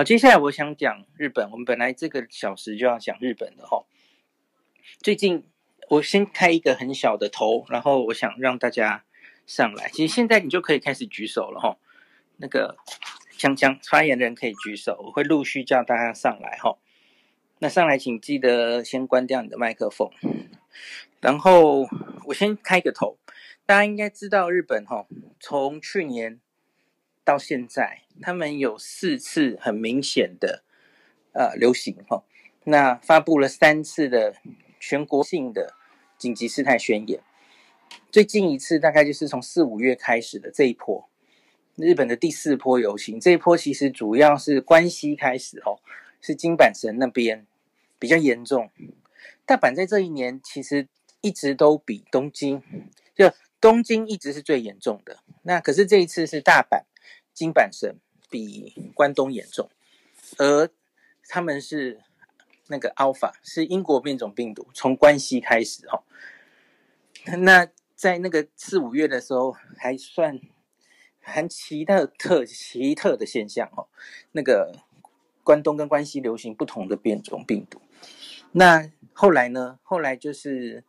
好，接下来我想讲日本。我们本来这个小时就要讲日本的哈。最近我先开一个很小的头，然后我想让大家上来。其实现在你就可以开始举手了哈。那个讲讲发言的人可以举手，我会陆续叫大家上来哈。那上来请记得先关掉你的麦克风。然后我先开个头，大家应该知道日本哈，从去年到现在，他们有四次很明显的呃流行哈，那发布了三次的全国性的紧急事态宣言。最近一次大概就是从四五月开始的这一波，日本的第四波游行。这一波其实主要是关西开始哦，是金阪神那边比较严重。大阪在这一年其实。一直都比东京，就东京一直是最严重的。那可是这一次是大阪、京阪神比关东严重，而他们是那个 Alpha 是英国变种病毒，从关西开始哦。那在那个四五月的时候，还算很奇特特奇特的现象哦。那个关东跟关西流行不同的变种病毒。那后来呢？后来就是。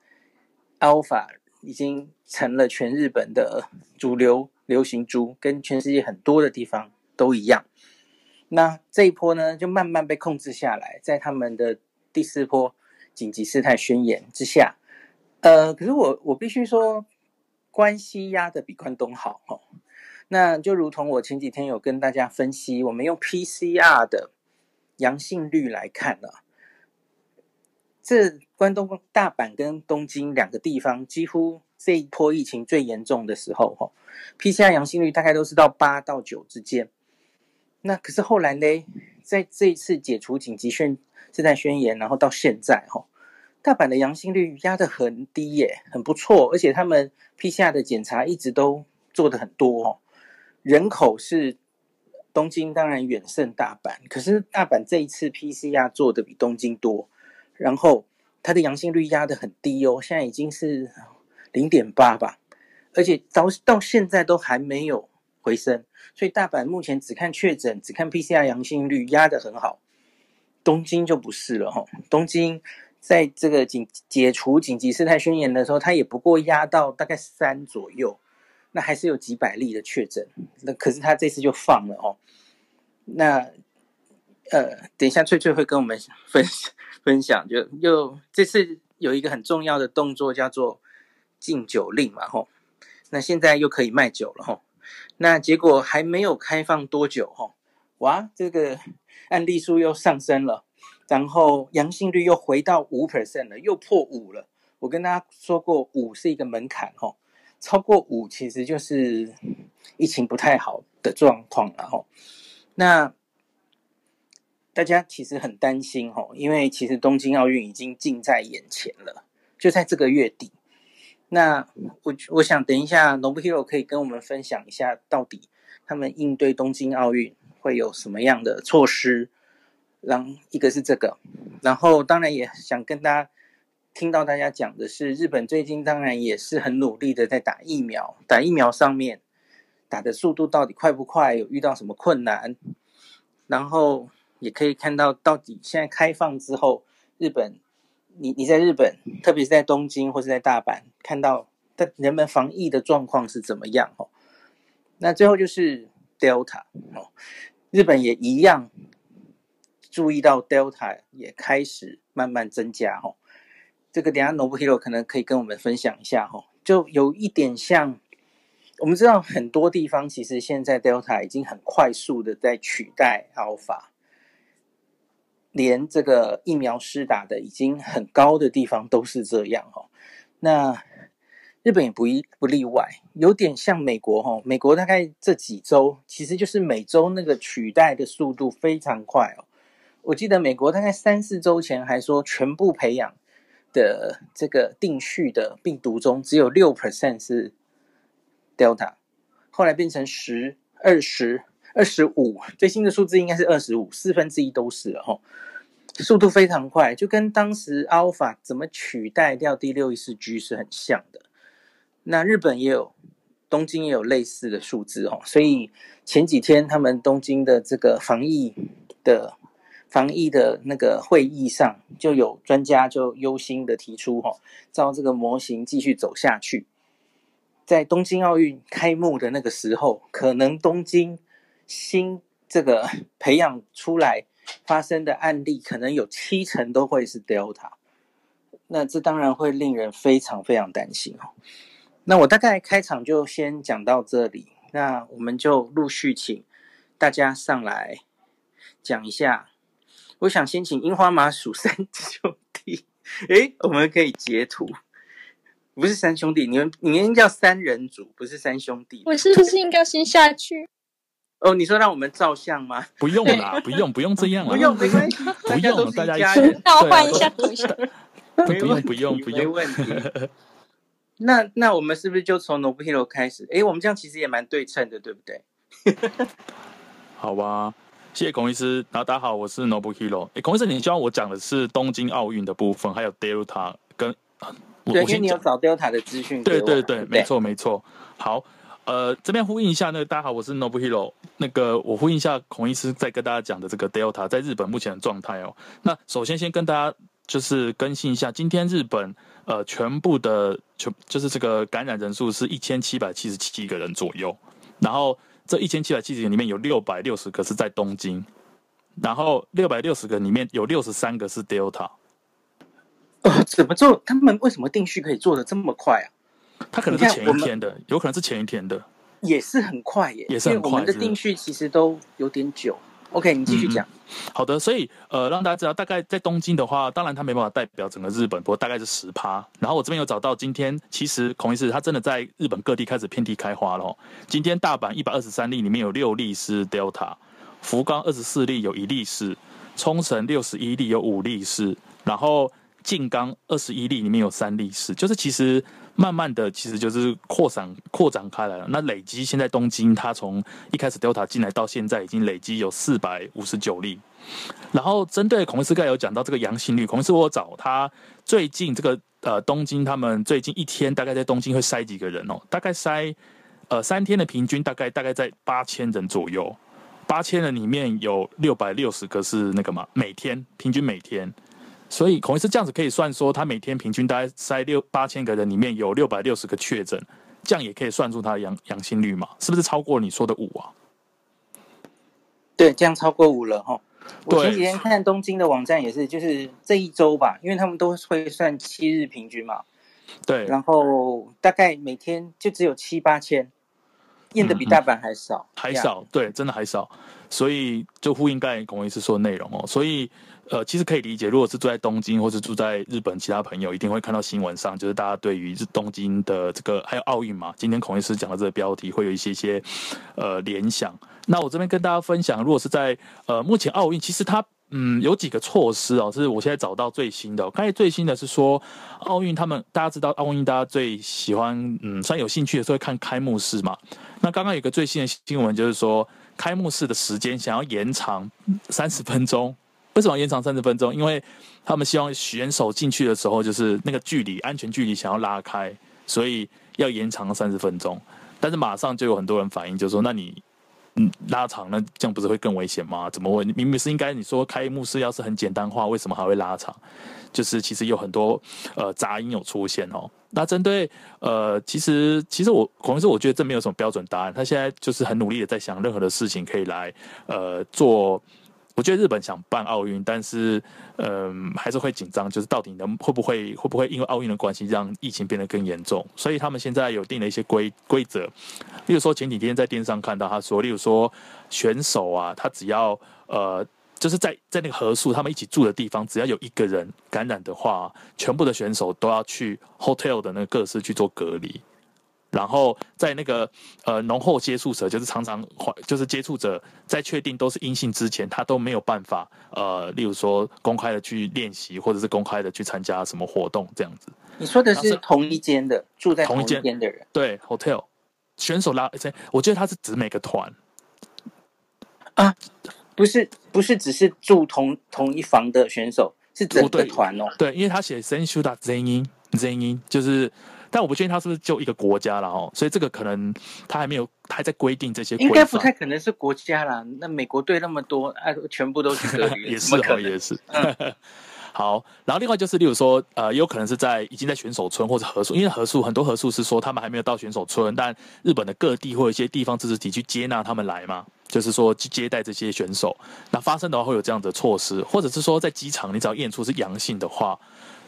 Alpha 已经成了全日本的主流流行株，跟全世界很多的地方都一样。那这一波呢，就慢慢被控制下来，在他们的第四波紧急事态宣言之下。呃，可是我我必须说，关西压得比关东好哦。那就如同我前几天有跟大家分析，我们用 PCR 的阳性率来看呢、啊。这关东、大阪跟东京两个地方，几乎这一波疫情最严重的时候，哈，PCR 阳性率大概都是到八到九之间。那可是后来呢，在这一次解除紧急宣事态宣言，然后到现在，哈，大阪的阳性率压得很低耶，很不错，而且他们 PCR 的检查一直都做得很多哦。人口是东京当然远胜大阪，可是大阪这一次 PCR 做的比东京多。然后它的阳性率压得很低哦，现在已经是零点八吧，而且到到现在都还没有回升，所以大阪目前只看确诊，只看 PCR 阳性率压得很好。东京就不是了哈，东京在这个紧解除紧急事态宣言的时候，它也不过压到大概三左右，那还是有几百例的确诊，那可是它这次就放了哦，那。呃，等一下，翠翠会跟我们分分享，就又这次有一个很重要的动作，叫做禁酒令嘛，吼。那现在又可以卖酒了，吼。那结果还没有开放多久，吼，哇，这个案例数又上升了，然后阳性率又回到五 percent 了，又破五了。我跟大家说过，五是一个门槛，吼，超过五其实就是疫情不太好的状况了，吼。那。大家其实很担心吼，因为其实东京奥运已经近在眼前了，就在这个月底。那我我想等一下，Nobuhiro 可以跟我们分享一下，到底他们应对东京奥运会有什么样的措施。然一个是这个，然后当然也想跟大家听到大家讲的是，日本最近当然也是很努力的在打疫苗，打疫苗上面打的速度到底快不快，有遇到什么困难，然后。也可以看到，到底现在开放之后，日本，你你在日本，特别是在东京或是在大阪，看到的人们防疫的状况是怎么样？哦，那最后就是 Delta 哦，日本也一样注意到 Delta 也开始慢慢增加哦。这个等下 Nobuhiro 可能可以跟我们分享一下哦，就有一点像，我们知道很多地方其实现在 Delta 已经很快速的在取代 Alpha。连这个疫苗施打的已经很高的地方都是这样哈，那日本也不一不例外，有点像美国哈，美国大概这几周其实就是每周那个取代的速度非常快哦。我记得美国大概三四周前还说全部培养的这个定序的病毒中只有六 percent 是 Delta，后来变成十、二十。二十五，最新的数字应该是二十五，四分之一都是了哈，速度非常快，就跟当时 Alpha 怎么取代掉第六一四 G 是很像的。那日本也有，东京也有类似的数字哦，所以前几天他们东京的这个防疫的防疫的那个会议上，就有专家就忧心的提出，哈，照这个模型继续走下去，在东京奥运开幕的那个时候，可能东京新这个 培养出来发生的案例，可能有七成都会是 Delta。那这当然会令人非常非常担心哦。那我大概开场就先讲到这里，那我们就陆续请大家上来讲一下。我想先请樱花麻薯三兄弟，诶，我们可以截图，不是三兄弟，你们你们叫三人组，不是三兄弟。我是不是应该先下去？哦，你说让我们照相吗？不用啦，不用，不用这样了，不用，没关系，不用，大家一起，那我换一下头像。不用不用不用，没问题。那那我们是不是就从 Nobuhiro 开始？哎，我们这样其实也蛮对称的，对不对？好吧，谢谢孔医师。然后大家好，我是 Nobuhiro。哎，孔医师，你希望我讲的是东京奥运的部分，还有 Delta 跟对，因为你有找 Delta 的资讯。对对对，没错没错。好，呃，这边呼应一下，那个大家好，我是 Nobuhiro。那个我呼应一下孔医师在跟大家讲的这个 Delta 在日本目前的状态哦。那首先先跟大家。就是更新一下，今天日本呃全部的全就是这个感染人数是一千七百七十七个人左右，然后这一千七百七十个里面有六百六十个是在东京，然后六百六十个里面有六十三个是 Delta。呃，怎么做？他们为什么定序可以做的这么快啊？他可能是前一天的，有可能是前一天的，也是很快耶，也是很快。我们的定序其实都有点久。OK，你继续讲。嗯。好的，所以呃，让大家知道，大概在东京的话，当然他没办法代表整个日本，不过大概是十趴。然后我这边有找到，今天其实孔医师他真的在日本各地开始遍地开花了。今天大阪一百二十三例里面有六例是 Delta，福冈二十四例有一例是，冲绳六十一例有五例是，然后静冈二十一例里面有三例是，就是其实。慢慢的，其实就是扩散、扩展开来了。那累积现在东京，它从一开始 Delta 进来到现在，已经累积有四百五十九例。然后针对孔医师刚才有讲到这个阳性率，孔医师我找他最近这个呃东京，他们最近一天大概在东京会筛几个人哦？大概筛呃三天的平均大概大概在八千人左右，八千人里面有六百六十个是那个嘛，每天平均每天。所以孔医师这样子可以算说，他每天平均大概筛六八千个人，里面有六百六十个确诊，这样也可以算出他的阳阳性率嘛？是不是超过你说的五啊？对，这样超过五了哈。我前几天看东京的网站也是，就是这一周吧，因为他们都会算七日平均嘛。对，然后大概每天就只有七八千，验的比大阪还少，嗯、还少，对，真的还少。所以就呼应刚才孔医师说的内容哦，所以。呃，其实可以理解，如果是住在东京或是住在日本，其他朋友一定会看到新闻上，就是大家对于东京的这个还有奥运嘛，今天孔医师讲的这个标题会有一些些呃联想。那我这边跟大家分享，如果是在呃目前奥运，其实它嗯有几个措施哦，是我现在找到最新的。刚才最新的是说，奥运他们大家知道奥运大家最喜欢嗯，算有兴趣的时候会看开幕式嘛。那刚刚有个最新的新闻就是说，开幕式的时间想要延长三十分钟。为什么延长三十分钟？因为他们希望选手进去的时候，就是那个距离、安全距离想要拉开，所以要延长三十分钟。但是马上就有很多人反映，就是说，那你嗯拉长，那这样不是会更危险吗？怎么会？明明是应该你说开幕式要是很简单化，为什么还会拉长？就是其实有很多呃杂音有出现哦。那针对呃，其实其实我可能是我觉得这没有什么标准答案。他现在就是很努力的在想任何的事情可以来呃做。我觉得日本想办奥运，但是，嗯，还是会紧张，就是到底能会不会会不会因为奥运的关系让疫情变得更严重？所以他们现在有定了一些规规则，例如说前几天在电视上看到他说，例如说选手啊，他只要呃，就是在在那个合宿他们一起住的地方，只要有一个人感染的话，全部的选手都要去 hotel 的那个各室去做隔离。然后在那个呃浓厚接触者，就是常常就是接触者，在确定都是阴性之前，他都没有办法呃，例如说公开的去练习，或者是公开的去参加什么活动这样子。你说的是同一间的住在同一间的人？对，hotel 选手拉，我觉得他是指每个团啊，不是不是只是住同同一房的选手，是整个团哦。对，因为他写选手的全员全员就是。但我不确定他是不是就一个国家了哦，所以这个可能他还没有，他还在规定这些。应该不太可能是国家啦，那美国队那么多，哎、啊，全部都是隔离，也是哦，也是。嗯 好，然后另外就是，例如说，呃，也有可能是在已经在选手村或者合宿，因为合宿很多合宿是说他们还没有到选手村，但日本的各地或一些地方自治体去接纳他们来嘛，就是说去接待这些选手。那发生的话会有这样的措施，或者是说在机场，你只要验出是阳性的话，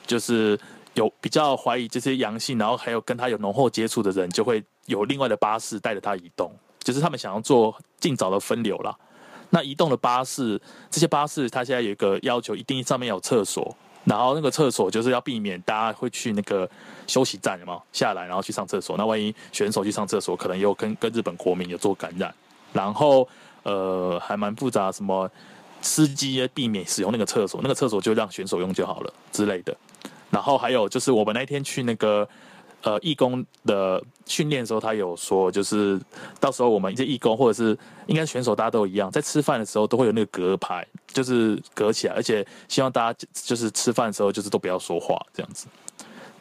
就是有比较怀疑这些阳性，然后还有跟他有浓厚接触的人，就会有另外的巴士带着他移动，就是他们想要做尽早的分流啦。那移动的巴士，这些巴士它现在有一个要求，一定上面有厕所，然后那个厕所就是要避免大家会去那个休息站，有没有下来然后去上厕所？那万一选手去上厕所，可能又跟跟日本国民有做感染。然后呃还蛮复杂，什么司机避免使用那个厕所，那个厕所就让选手用就好了之类的。然后还有就是我们那天去那个。呃，义工的训练的时候，他有说，就是到时候我们一些义工或者是应该选手，大家都一样，在吃饭的时候都会有那个隔牌，就是隔起来，而且希望大家就是吃饭的时候就是都不要说话这样子。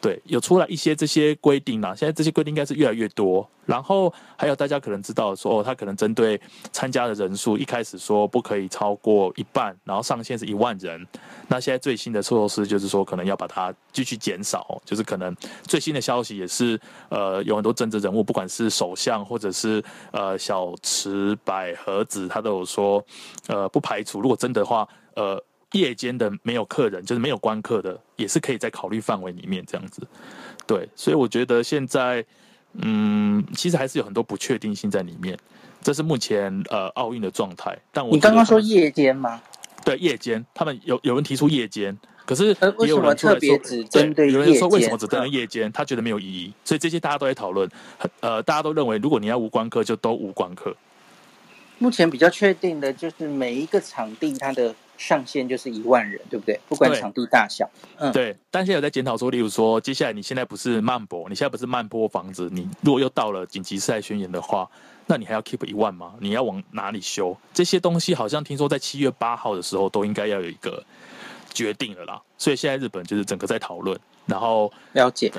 对，有出来一些这些规定啦，现在这些规定应该是越来越多。然后还有大家可能知道说，哦，他可能针对参加的人数，一开始说不可以超过一半，然后上限是一万人。那现在最新的措施就是说，可能要把它继续减少，就是可能最新的消息也是，呃，有很多政治人物，不管是首相或者是呃小池百合子，他都有说，呃，不排除如果真的话，呃。夜间的没有客人，就是没有观客的，也是可以在考虑范围里面这样子。对，所以我觉得现在，嗯，其实还是有很多不确定性在里面。这是目前呃奥运的状态。但我你刚刚说夜间吗？对，夜间，他们有有人提出夜间，可是也有人特别只针对夜间？有人说为什么只针对夜间？他觉得没有意义。所以这些大家都在讨论。呃，大家都认为，如果你要无观客，就都无观客。目前比较确定的就是每一个场地它的。上限就是一万人，对不对？不管场地大小，嗯，对。但现在有在检讨说，例如说，接下来你现在不是慢播，你现在不是慢播房子，你如果又到了紧急事态宣言的话，那你还要 keep 一万吗？你要往哪里修？这些东西好像听说在七月八号的时候都应该要有一个决定了啦。所以现在日本就是整个在讨论，然后了解，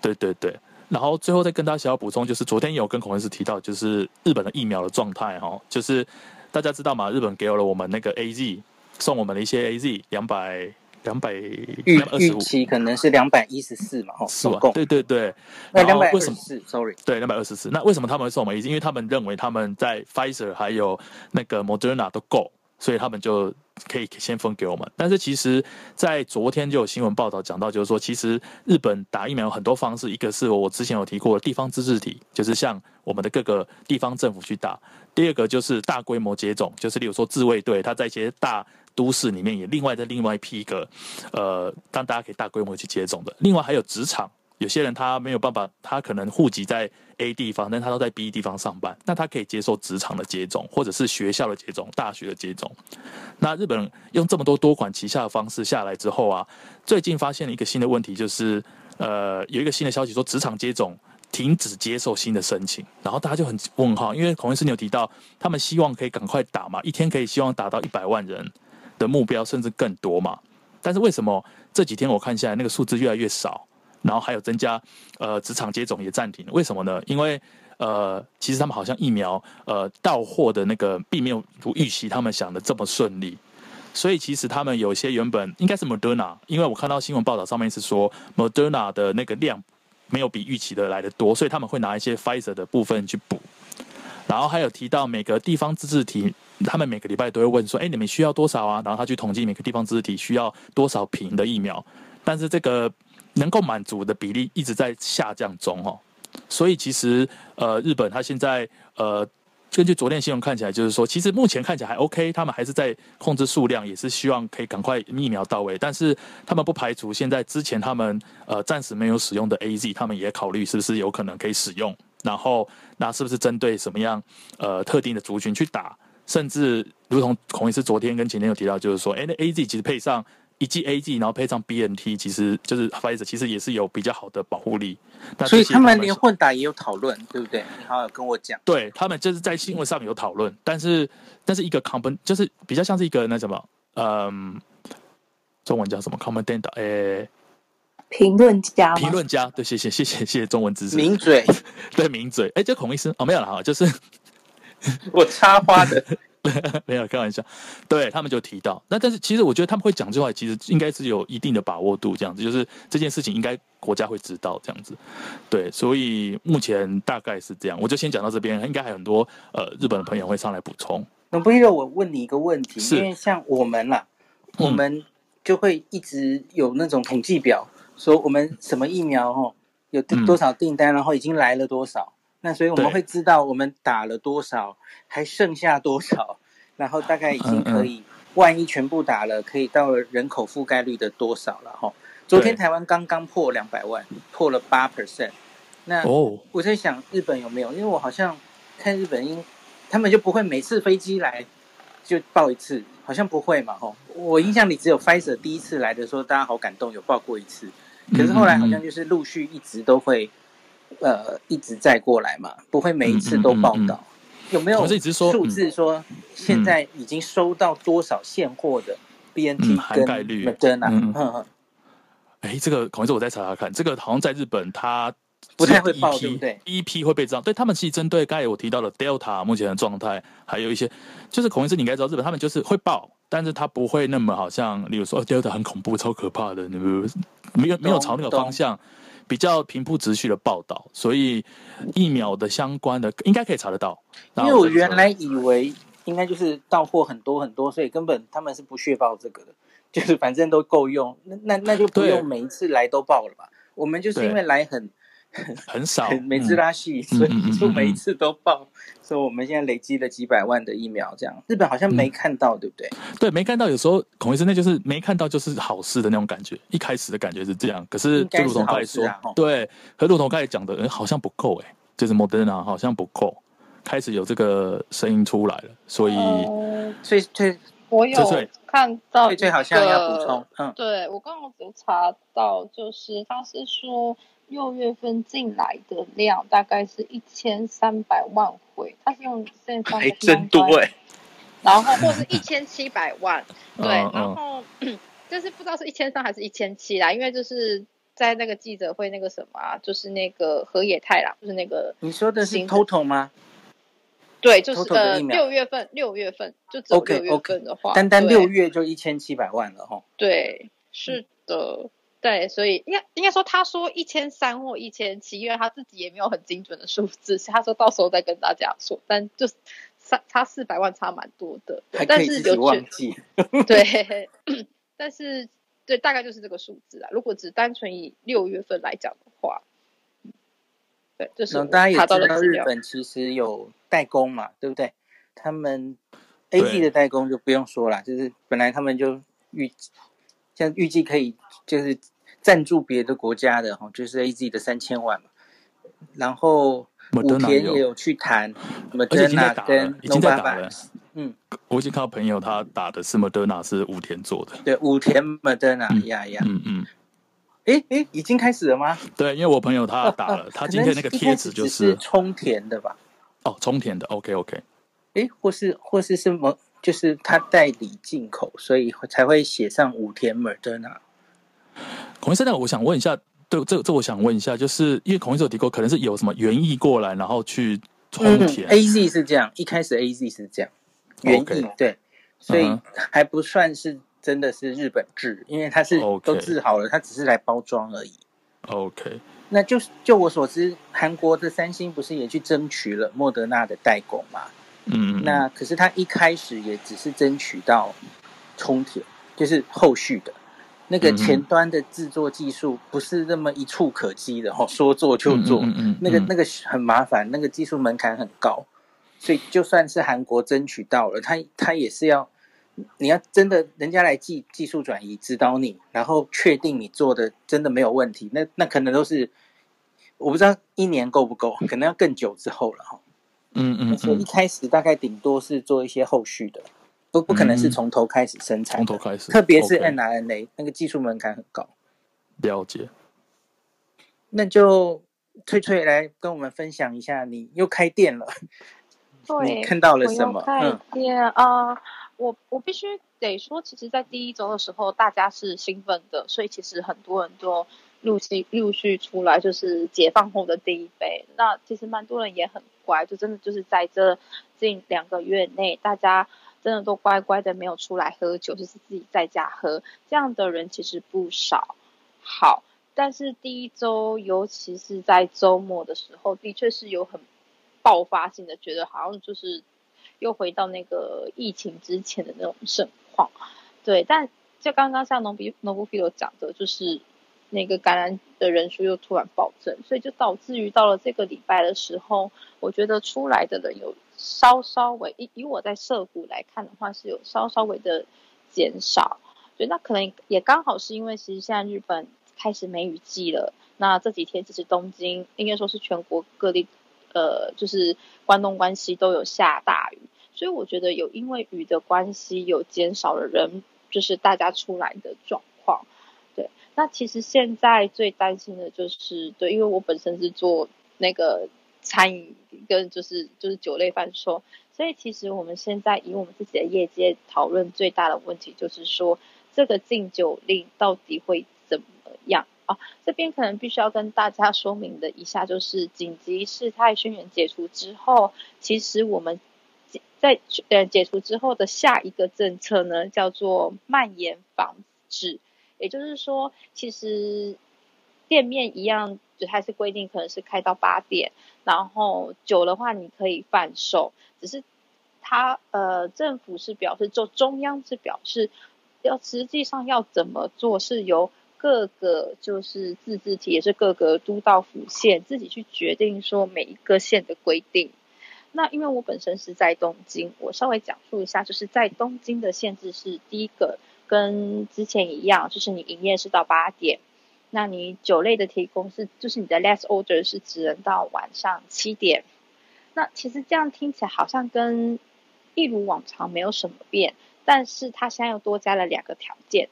对对对。然后最后再跟大家小小补充，就是昨天有跟孔文师提到，就是日本的疫苗的状态哈，就是大家知道吗？日本给了我们那个 AZ。送我们的一些 AZ 两百两百预预期可能是两百一十四嘛，哦，是吧对对对，那两百二十四，sorry，对两百二十四。那为什么他们会送我们 AZ？因为他们认为他们在 Pfizer 还有那个 Moderna 都够，所以他们就可以先分给我们。但是其实，在昨天就有新闻报道讲到，就是说其实日本打疫苗有很多方式，一个是我之前有提过的地方自治体，就是像我们的各个地方政府去打；第二个就是大规模接种，就是例如说自卫队，他在一些大都市里面也另外再另外一批一个，呃，让大家可以大规模去接种的。另外还有职场，有些人他没有办法，他可能户籍在 A 地方，但他都在 B 地方上班，那他可以接受职场的接种，或者是学校的接种、大学的接种。那日本用这么多多管齐下的方式下来之后啊，最近发现了一个新的问题，就是呃，有一个新的消息说职场接种停止接受新的申请，然后大家就很问号，因为孔医师你有提到，他们希望可以赶快打嘛，一天可以希望打到一百万人。的目标甚至更多嘛？但是为什么这几天我看下来那个数字越来越少，然后还有增加呃职场接种也暂停？为什么呢？因为呃其实他们好像疫苗呃到货的那个并没有如预期他们想的这么顺利，所以其实他们有些原本应该是 Moderna，因为我看到新闻报道上面是说 Moderna 的那个量没有比预期的来的多，所以他们会拿一些 Pfizer 的部分去补，然后还有提到每个地方自治体。他们每个礼拜都会问说：“哎，你们需要多少啊？”然后他去统计每个地方自治体需要多少瓶的疫苗，但是这个能够满足的比例一直在下降中哦。所以其实呃，日本他现在呃，根据昨天新闻看起来，就是说其实目前看起来还 OK，他们还是在控制数量，也是希望可以赶快疫苗到位。但是他们不排除现在之前他们呃暂时没有使用的 AZ，他们也考虑是不是有可能可以使用。然后那是不是针对什么样呃特定的族群去打？甚至如同孔医师昨天跟前天有提到，就是说，哎，那 A Z 其实配上一剂 A Z，然后配上 B N T，其实就是 Pfizer，其实也是有比较好的保护力。所以他们连混打也有讨论，对不对？你好好跟我讲。对，他们就是在新闻上有讨论，但是但是一个 common 就是比较像是一个那什么，嗯，中文叫什么 common data？哎，评论家，评论家，对，谢谢，谢谢，谢谢中文知识，名嘴，对，名嘴，哎，这孔医师哦，没有了哈，就是我插花的。没有开玩笑，对他们就提到，那但是其实我觉得他们会讲这话，其实应该是有一定的把握度，这样子，就是这件事情应该国家会知道这样子，对，所以目前大概是这样，我就先讲到这边，应该还有很多呃日本的朋友会上来补充。那不如我问你一个问题，因为像我们啦，我们就会一直有那种统计表，说我们什么疫苗哦有多少订单，然后已经来了多少。那所以我们会知道我们打了多少，还剩下多少，然后大概已经可以，万一全部打了，可以到了人口覆盖率的多少了哈。昨天台湾刚刚破两百万，破了八 percent。那我在想日本有没有？因为我好像看日本，因他们就不会每次飞机来就报一次，好像不会嘛吼。我印象里只有 Pfizer 第一次来的时候，大家好感动，有报过一次。可是后来好像就是陆续一直都会。呃，一直在过来嘛，不会每一次都报道。嗯嗯嗯、有没有数字说现在已经收到多少现货的 BNT 含概率？Moderna，嗯嗯。哎，这个孔医师，我再查查看。这个好像在日本，它不太会报，对不对？第一批会被这样，对他们其实针对刚才我提到的 Delta 目前的状态，还有一些，就是孔医师你应该知道，日本他们就是会报，但是他不会那么好像，例如说 Delta 很恐怖、超可怕的，那个没有没有朝那个方向。比较平铺直叙的报道，所以疫苗的相关的应该可以查得到。因为我原来以为应该就是到货很多很多，所以根本他们是不屑报这个的，就是反正都够用，那那那就不用每一次来都报了吧？我们就是因为来很。很少，每次拉稀，所以就每一次都报。所以我们现在累积了几百万的疫苗，这样日本好像没看到，对不对？对，没看到。有时候孔医生那就是没看到，就是好事的那种感觉。一开始的感觉是这样，可是就如同刚才说，对，和如同刚才讲的，人好像不够哎，就是 Moderna 好像不够，开始有这个声音出来了，所以，所以，所以，我有看到，最最好像要补充，嗯，对我刚刚有查到，就是他是说。六月份进来的量大概是一千三百万回，他是用线上还真多哎，然后或是一千七百万，对，然后 就是不知道是一千三还是一千七啦，因为就是在那个记者会那个什么啊，就是那个河野太郎，就是那个你说的是 total 吗？对，就是呃六月份六月份就只有六月份的话，okay, okay. 单单六月就一千七百万了哈，对，是的。嗯对，所以应该应该说，他说一千三或一千七，因为他自己也没有很精准的数字，他说到时候再跟大家说。但就差差四百万，差蛮多的。还可以自己忘记。对，但是对，大概就是这个数字啊。如果只单纯以六月份来讲的话，对，就是大家也知道日本其实有代工嘛，对不对？他们 AZ 的代工就不用说了，就是本来他们就预像预计可以就是。赞助别的国家的哈，就是 AZ 的三千万嘛，然后武田也有去谈，莫德纳跟已经在打了，嗯，我已经看到朋友他打的是莫德纳，是武田做的，对，武田莫德纳呀呀，嗯嗯，哎哎，已经开始了吗？对，因为我朋友他打了，他今天那个贴纸就是充填的吧？哦，充填的，OK OK，哎，或是或是什么，就是他代理进口，所以才会写上武田莫德纳。孔医生，那我想问一下，对，这这我想问一下，就是因为孔医生有提过，可能是有什么原意过来，然后去充填。嗯、A Z 是这样，一开始 A Z 是这样，原意.对，所以还不算是真的是日本制，因为它是都治好了，它只是来包装而已。OK，那就是就我所知，韩国的三星不是也去争取了莫德纳的代工嘛？嗯，那可是他一开始也只是争取到充填，就是后续的。那个前端的制作技术不是那么一触可及的哦，说做就做，那个那个很麻烦，那个技术门槛很高，所以就算是韩国争取到了，他他也是要，你要真的人家来技技术转移指导你，然后确定你做的真的没有问题，那那可能都是我不知道一年够不够，可能要更久之后了哈。嗯嗯，所以一开始大概顶多是做一些后续的。不不可能是从头开始生产，从头开始，特别是 mRNA 那个技术门槛很高。了解。那就翠翠来跟我们分享一下，你又开店了，对，你看到了什么？开店啊、呃，我我必须得说，其实，在第一周的时候，大家是兴奋的，所以其实很多人都陆续陆续出来，就是解放后的第一杯。那其实蛮多人也很乖，就真的就是在这近两个月内，大家真的都乖乖的没有出来喝酒，就是自己在家喝。这样的人其实不少。好，但是第一周，尤其是在周末的时候，的确是有很爆发性的，觉得好像就是又回到那个疫情之前的那种盛况。对，但就刚刚像农比农布菲罗讲的，就是。那个感染的人数又突然暴增，所以就导致于到了这个礼拜的时候，我觉得出来的人有稍稍微以以我在涩谷来看的话，是有稍稍微的减少。所以那可能也刚好是因为其实现在日本开始梅雨季了，那这几天其实东京应该说是全国各地，呃，就是关东关西都有下大雨，所以我觉得有因为雨的关系有减少了人，就是大家出来的状况。那其实现在最担心的就是，对，因为我本身是做那个餐饮跟就是就是酒类贩售，所以其实我们现在以我们自己的业界讨论最大的问题就是说，这个禁酒令到底会怎么样啊？这边可能必须要跟大家说明的一下，就是紧急事态宣言解除之后，其实我们在呃解除之后的下一个政策呢，叫做蔓延防止。也就是说，其实店面一样，就还是规定可能是开到八点，然后久的话你可以贩售，只是他呃政府是表示，就中央是表示要实际上要怎么做，是由各个就是自治体，也是各个都道府县自己去决定说每一个县的规定。那因为我本身是在东京，我稍微讲述一下，就是在东京的限制是第一个。跟之前一样，就是你营业是到八点，那你酒类的提供是，就是你的 last order 是只能到晚上七点。那其实这样听起来好像跟一如往常没有什么变，但是他现在又多加了两个条件。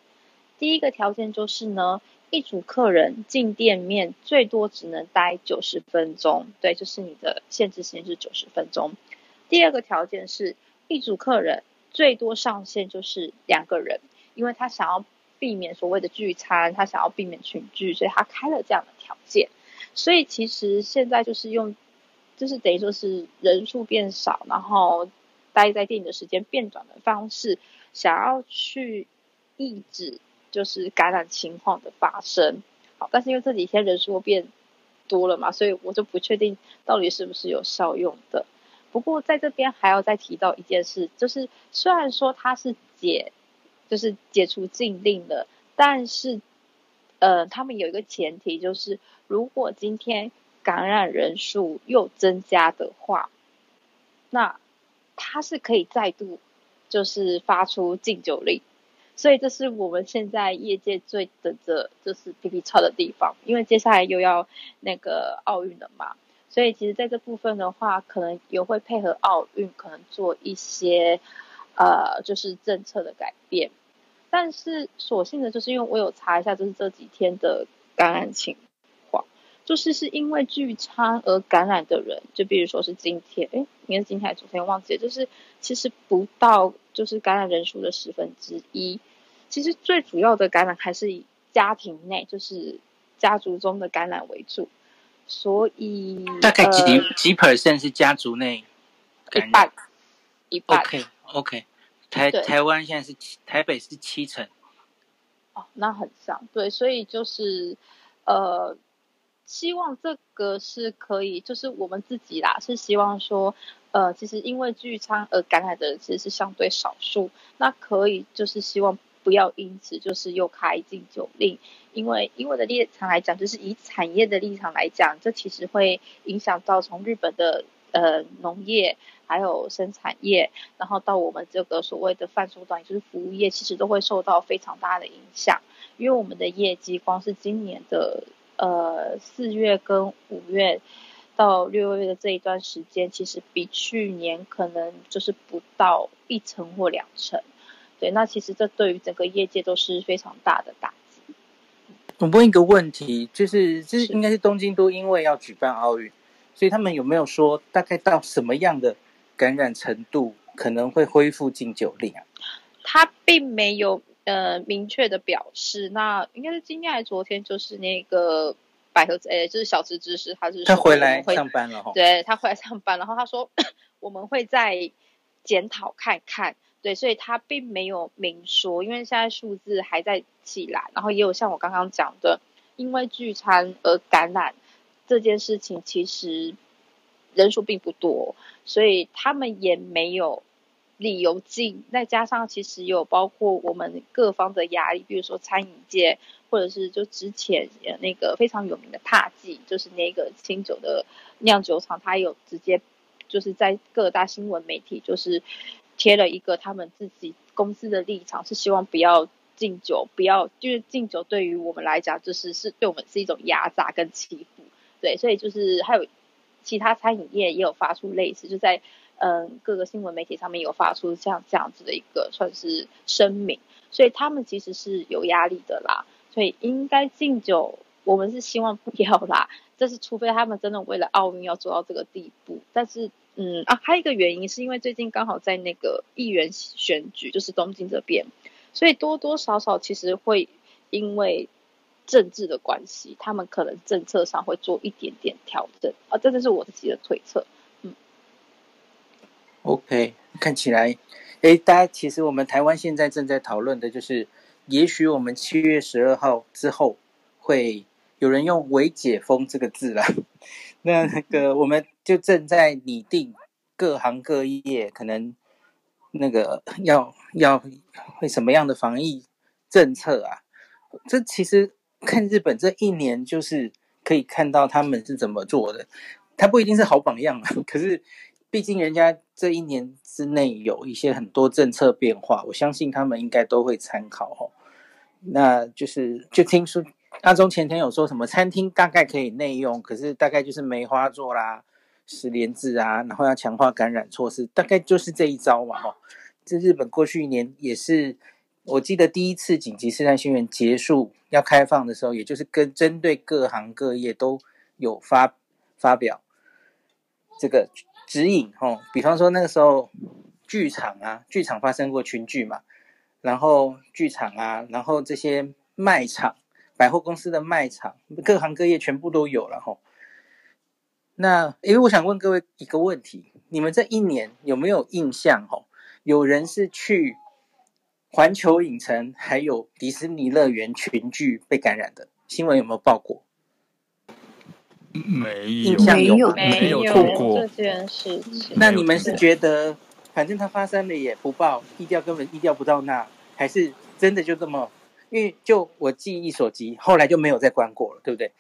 第一个条件就是呢，一组客人进店面最多只能待九十分钟，对，就是你的限制时间是九十分钟。第二个条件是一组客人最多上限就是两个人。因为他想要避免所谓的聚餐，他想要避免群聚，所以他开了这样的条件。所以其实现在就是用，就是等于说是人数变少，然后待在店里的时间变短的方式，想要去抑制就是感染情况的发生。好，但是因为这几天人数变多了嘛，所以我就不确定到底是不是有效用的。不过在这边还要再提到一件事，就是虽然说它是解。就是解除禁令了，但是，呃，他们有一个前提，就是如果今天感染人数又增加的话，那他是可以再度就是发出禁酒令。所以这是我们现在业界最等着就是皮皮剉的地方，因为接下来又要那个奥运了嘛，所以其实在这部分的话，可能也会配合奥运，可能做一些呃，就是政策的改变。但是所幸的就是，因为我有查一下，就是这几天的感染情况，就是是因为聚餐而感染的人，就比如说是今天，哎，应该是今天还是昨天忘记了，就是其实不到就是感染人数的十分之一。其实最主要的感染还是以家庭内，就是家族中的感染为主，所以大概几、呃、几 percent 是家族内感染？一半，一半。OK OK。台台湾现在是七，台北是七成，哦，那很像，对，所以就是，呃，希望这个是可以，就是我们自己啦，是希望说，呃，其实因为聚餐而感染的人其实是相对少数，那可以就是希望不要因此就是又开禁酒令，因为以我的立场来讲，就是以产业的立场来讲，这其实会影响到从日本的。呃，农业还有生产业，然后到我们这个所谓的贩售端，也就是服务业，其实都会受到非常大的影响。因为我们的业绩，光是今年的呃四月跟五月到六月的这一段时间，其实比去年可能就是不到一成或两成。对，那其实这对于整个业界都是非常大的打击。我问一个问题，就是这应该是东京都因为要举办奥运。所以他们有没有说大概到什么样的感染程度可能会恢复禁酒令啊？他并没有呃明确的表示。那应该是今天还是昨天，就是那个百合，哎，就是小池知识，他是他回来上班了哈，对，他回来上班，然后他说我们会再检讨看看，对，所以他并没有明说，因为现在数字还在起来，然后也有像我刚刚讲的，因为聚餐而感染这件事情，其实人数并不多，所以他们也没有。理由进，再加上其实有包括我们各方的压力，比如说餐饮界，或者是就之前那个非常有名的獭祭，就是那个清酒的酿酒厂，他有直接就是在各大新闻媒体就是贴了一个他们自己公司的立场，是希望不要禁酒，不要就是禁酒对于我们来讲，就是是对我们是一种压榨跟欺负，对，所以就是还有其他餐饮业也有发出类似就在。嗯，各个新闻媒体上面有发出像这样子的一个算是声明，所以他们其实是有压力的啦。所以应该禁酒，我们是希望不要啦。这是除非他们真的为了奥运要做到这个地步。但是，嗯啊，还有一个原因是因为最近刚好在那个议员选举，就是东京这边，所以多多少少其实会因为政治的关系，他们可能政策上会做一点点调整啊。这就是我自己的推测。嗯 OK，看起来，诶，大家其实我们台湾现在正在讨论的就是，也许我们七月十二号之后会有人用“微解封”这个字了。那那个我们就正在拟定各行各业可能那个要要会什么样的防疫政策啊？这其实看日本这一年就是可以看到他们是怎么做的，他不一定是好榜样啊，可是。毕竟人家这一年之内有一些很多政策变化，我相信他们应该都会参考哦。那就是就听说阿中前天有说什么餐厅大概可以内用，可是大概就是梅花座啦、十连制啊，然后要强化感染措施，大概就是这一招嘛哦。这日本过去一年也是，我记得第一次紧急事态宣言结束要开放的时候，也就是跟针对各行各业都有发发表这个。指引哦，比方说那个时候，剧场啊，剧场发生过群聚嘛，然后剧场啊，然后这些卖场、百货公司的卖场，各行各业全部都有了吼。那因为，我想问各位一个问题：你们这一年有没有印象吼？有人是去环球影城还有迪士尼乐园群聚被感染的新闻有没有报过？没有，没有，没有做过这件事情。那你们是觉得，反正它发生了也不报，意调根本意调不到那，还是真的就这么？因为就我记忆所及，后来就没有再关过了，对不对？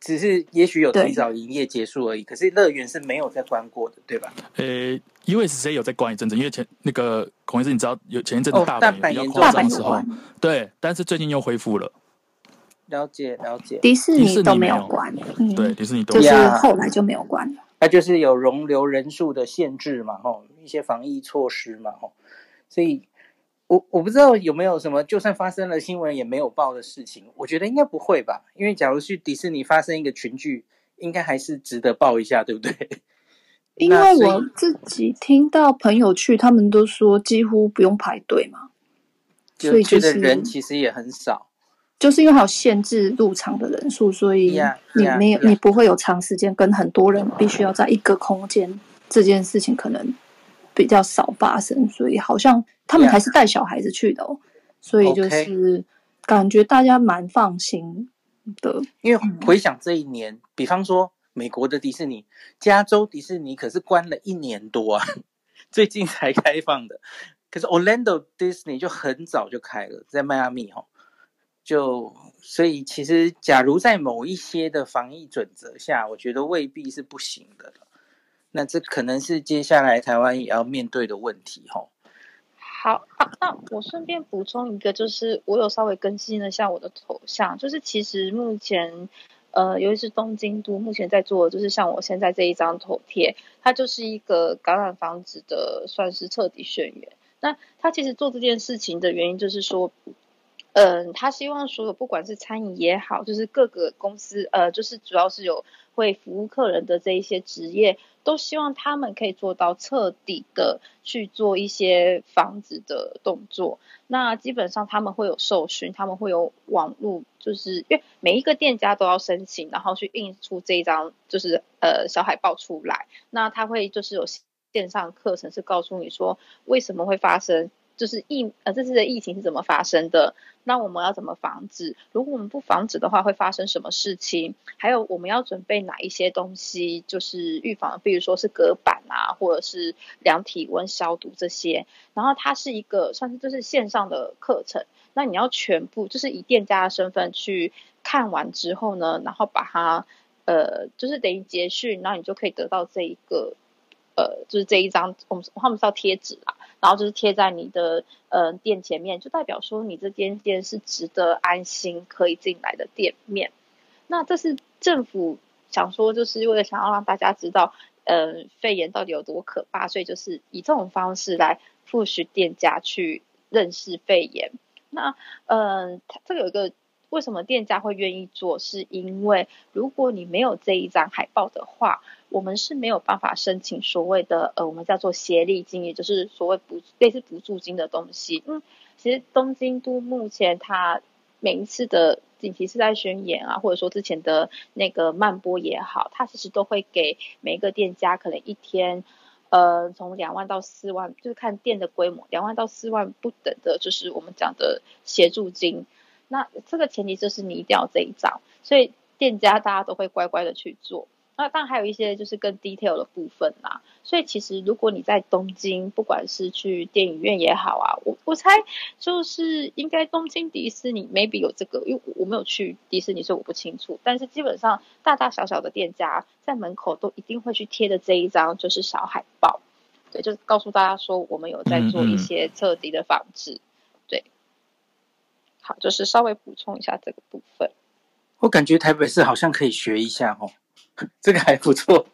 只是也许有提早营业结束而已。可是乐园是没有再关过的，对吧？呃，USJ 有在关一阵子，因为前那个孔医师，你知道有前一阵子大阪比较夸张的时候，对，但是最近又恢复了。了解了解，迪士尼都没有关，嗯、对，迪士尼都就是后来就没有关了。那就是有容留人数的限制嘛，吼，一些防疫措施嘛，吼，所以我我不知道有没有什么，就算发生了新闻也没有报的事情，我觉得应该不会吧，因为假如去迪士尼发生一个群聚，应该还是值得报一下，对不对？因为我自己听到朋友去，他们都说几乎不用排队嘛，所以就是人其实也很少。就是因为还有限制入场的人数，所以你没有，你不会有长时间跟很多人必须要在一个空间，这件事情可能比较少发生。所以好像他们还是带小孩子去的哦，所以就是感觉大家蛮放心的。因为回想这一年，比方说美国的迪士尼，加州迪士尼可是关了一年多啊，最近才开放的。可是 Orlando Disney 就很早就开了，在迈阿密哈。就所以，其实假如在某一些的防疫准则下，我觉得未必是不行的。那这可能是接下来台湾也要面对的问题，吼。好，好，那我顺便补充一个，就是我有稍微更新了一下我的头像，就是其实目前，呃，尤其是东京都目前在做的，就是像我现在这一张头贴，它就是一个感染防止的，算是彻底宣言。那他其实做这件事情的原因，就是说。嗯，他希望所有不管是餐饮也好，就是各个公司，呃，就是主要是有会服务客人的这一些职业，都希望他们可以做到彻底的去做一些房子的动作。那基本上他们会有受训，他们会有网络，就是因为每一个店家都要申请，然后去印出这一张就是呃小海报出来。那他会就是有线上课程是告诉你说为什么会发生。就是疫呃，这次的疫情是怎么发生的？那我们要怎么防止？如果我们不防止的话，会发生什么事情？还有我们要准备哪一些东西？就是预防，比如说是隔板啊，或者是量体温、消毒这些。然后它是一个算是就是线上的课程，那你要全部就是以店家的身份去看完之后呢，然后把它呃，就是等于结训，然后你就可以得到这一个呃，就是这一张我们他们是要贴纸啦。然后就是贴在你的呃店前面，就代表说你这间店是值得安心可以进来的店面。那这是政府想说，就是为了想要让大家知道，呃，肺炎到底有多可怕，所以就是以这种方式来 push 店家去认识肺炎。那嗯，呃，这个有一个为什么店家会愿意做，是因为如果你没有这一张海报的话。我们是没有办法申请所谓的呃，我们叫做协力金，也就是所谓补类似补助金的东西。嗯，其实东京都目前它每一次的紧急事态宣言啊，或者说之前的那个慢播也好，它其实都会给每一个店家可能一天呃从两万到四万，就是看店的规模，两万到四万不等的，就是我们讲的协助金。那这个前提就是你一定要这一张，所以店家大家都会乖乖的去做。那当然还有一些就是更 detail 的部分啦，所以其实如果你在东京，不管是去电影院也好啊，我我猜就是应该东京迪士尼 maybe 有这个，因为我没有去迪士尼，所以我不清楚。但是基本上大大小小的店家在门口都一定会去贴的这一张就是小海报，对，就是告诉大家说我们有在做一些彻底的防治，嗯嗯对。好，就是稍微补充一下这个部分。我感觉台北市好像可以学一下哦。这个还不错，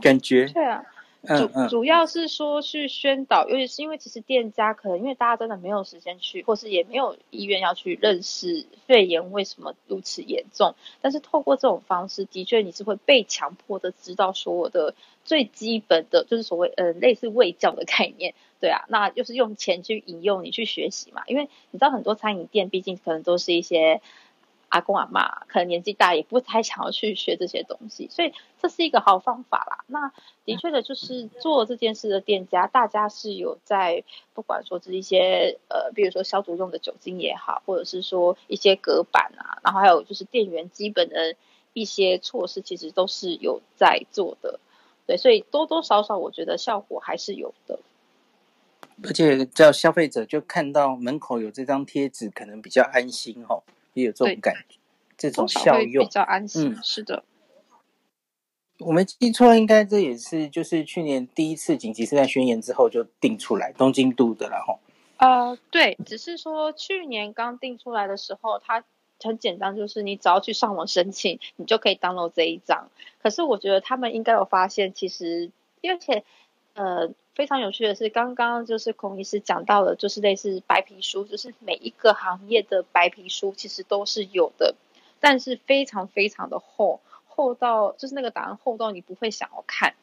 感觉。对啊，主嗯主要是说去宣导，尤其是因为其实店家可能因为大家真的没有时间去，或是也没有意愿要去认识肺炎为什么如此严重。但是透过这种方式，的确你是会被强迫的知道所有的最基本的，就是所谓呃类似卫教的概念。对啊，那就是用钱去引诱你去学习嘛，因为你知道很多餐饮店毕竟可能都是一些。阿公阿妈可能年纪大，也不太想要去学这些东西，所以这是一个好方法啦。那的确的，就是做这件事的店家，大家是有在，不管说是一些呃，比如说消毒用的酒精也好，或者是说一些隔板啊，然后还有就是店员基本的一些措施，其实都是有在做的。对，所以多多少少，我觉得效果还是有的。而且叫消费者就看到门口有这张贴纸，可能比较安心哦。也有这种感觉，这种效用比较安心。嗯，是的。我没记错，应该这也是就是去年第一次紧急事态宣言之后就定出来东京都的了哈。呃，对，只是说去年刚定出来的时候，它很简单，就是你只要去上网申请，你就可以 download 这一张。可是我觉得他们应该有发现，其实而且呃。非常有趣的是，刚刚就是孔医师讲到的，就是类似白皮书，就是每一个行业的白皮书其实都是有的，但是非常非常的厚，厚到就是那个档案厚到你不会想要看，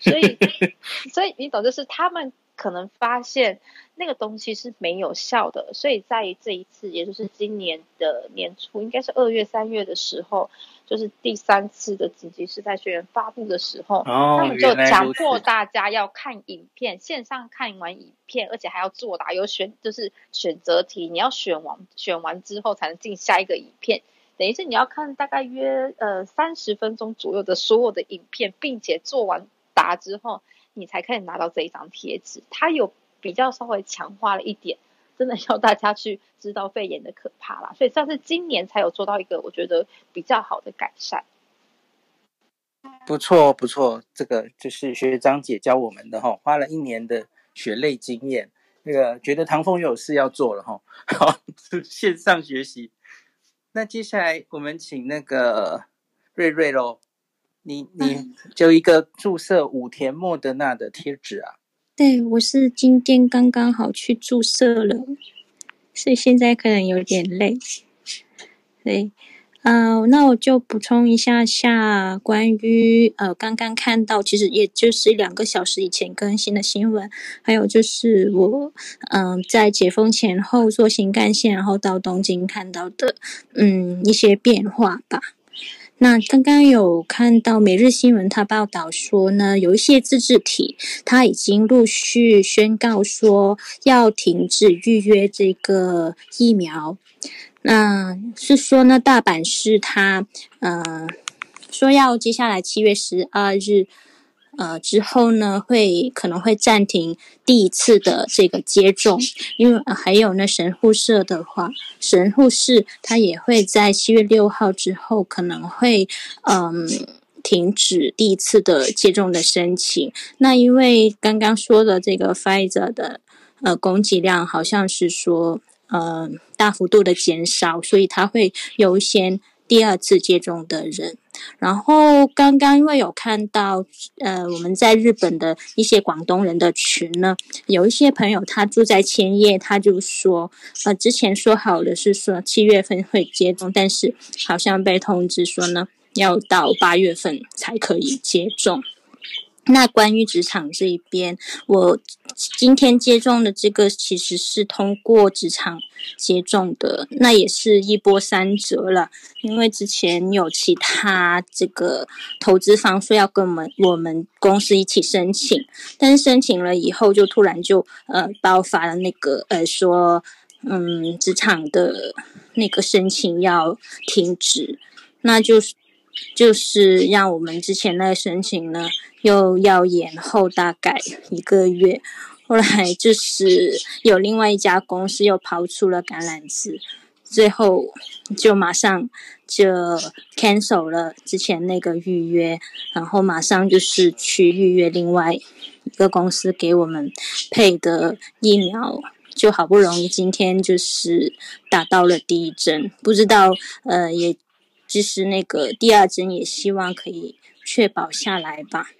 所以 所以你懂，就是他们。可能发现那个东西是没有效的，所以在这一次，也就是今年的年初，应该是二月、三月的时候，就是第三次的紧急事态宣言发布的时候，哦、他们就强迫大家要看影片，线上看完影片，而且还要作答，有选就是选择题，你要选完选完之后才能进下一个影片，等于是你要看大概约呃三十分钟左右的所有的影片，并且做完答之后。你才可以拿到这一张贴纸，它有比较稍微强化了一点，真的要大家去知道肺炎的可怕啦。所以算是今年才有做到一个我觉得比较好的改善。不错不错，这个就是学长姐教我们的哈，花了一年的血泪经验，那个觉得唐风有事要做了哈，好，线上学习。那接下来我们请那个瑞瑞喽。你你就一个注射武田莫德纳的贴纸啊？对，我是今天刚刚好去注射了，所以现在可能有点累。对，呃，那我就补充一下下关于呃刚刚看到，其实也就是两个小时以前更新的新闻，还有就是我嗯、呃、在解封前后坐新干线，然后到东京看到的嗯一些变化吧。那刚刚有看到每日新闻，他报道说呢，有一些自治体，他已经陆续宣告说要停止预约这个疫苗。那是说呢，大阪市他呃说要接下来七月十二日。呃，之后呢，会可能会暂停第一次的这个接种，因为、还有呢，神户市的话，神户市它也会在七月六号之后可能会嗯停止第一次的接种的申请。那因为刚刚说的这个 Pfizer 的呃供给量好像是说呃大幅度的减少，所以他会优先第二次接种的人。然后刚刚因为有看到，呃，我们在日本的一些广东人的群呢，有一些朋友他住在千叶，他就说，呃，之前说好的是说七月份会接种，但是好像被通知说呢，要到八月份才可以接种。那关于职场这一边，我今天接种的这个其实是通过职场接种的，那也是一波三折了。因为之前有其他这个投资方说要跟我们我们公司一起申请，但是申请了以后就突然就呃爆发了那个呃说嗯职场的那个申请要停止，那就是。就是让我们之前那个申请呢，又要延后大概一个月。后来就是有另外一家公司又抛出了橄榄枝，最后就马上就 cancel 了之前那个预约，然后马上就是去预约另外一个公司给我们配的疫苗，就好不容易今天就是打到了第一针，不知道呃也。其实那个第二针也希望可以确保下来吧。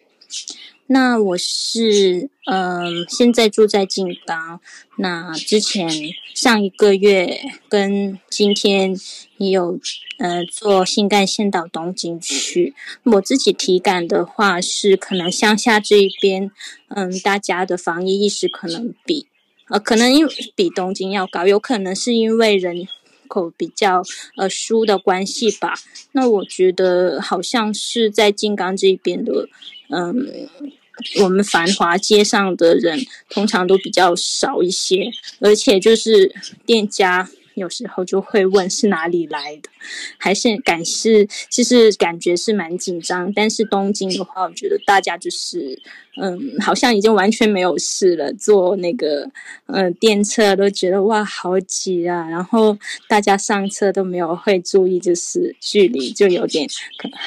那我是嗯、现在住在静冈。那之前上一个月跟今天也有呃坐新干线到东京去。我自己体感的话是，可能乡下这一边，嗯，大家的防疫意识可能比呃可能因比东京要高，有可能是因为人。口比较呃疏的关系吧，那我觉得好像是在静冈这边的，嗯，我们繁华街上的人通常都比较少一些，而且就是店家。有时候就会问是哪里来的，还是感是其实感觉是蛮紧张。但是东京的话，我觉得大家就是嗯，好像已经完全没有事了。坐那个嗯电车都觉得哇好挤啊，然后大家上车都没有会注意就是距离，就有点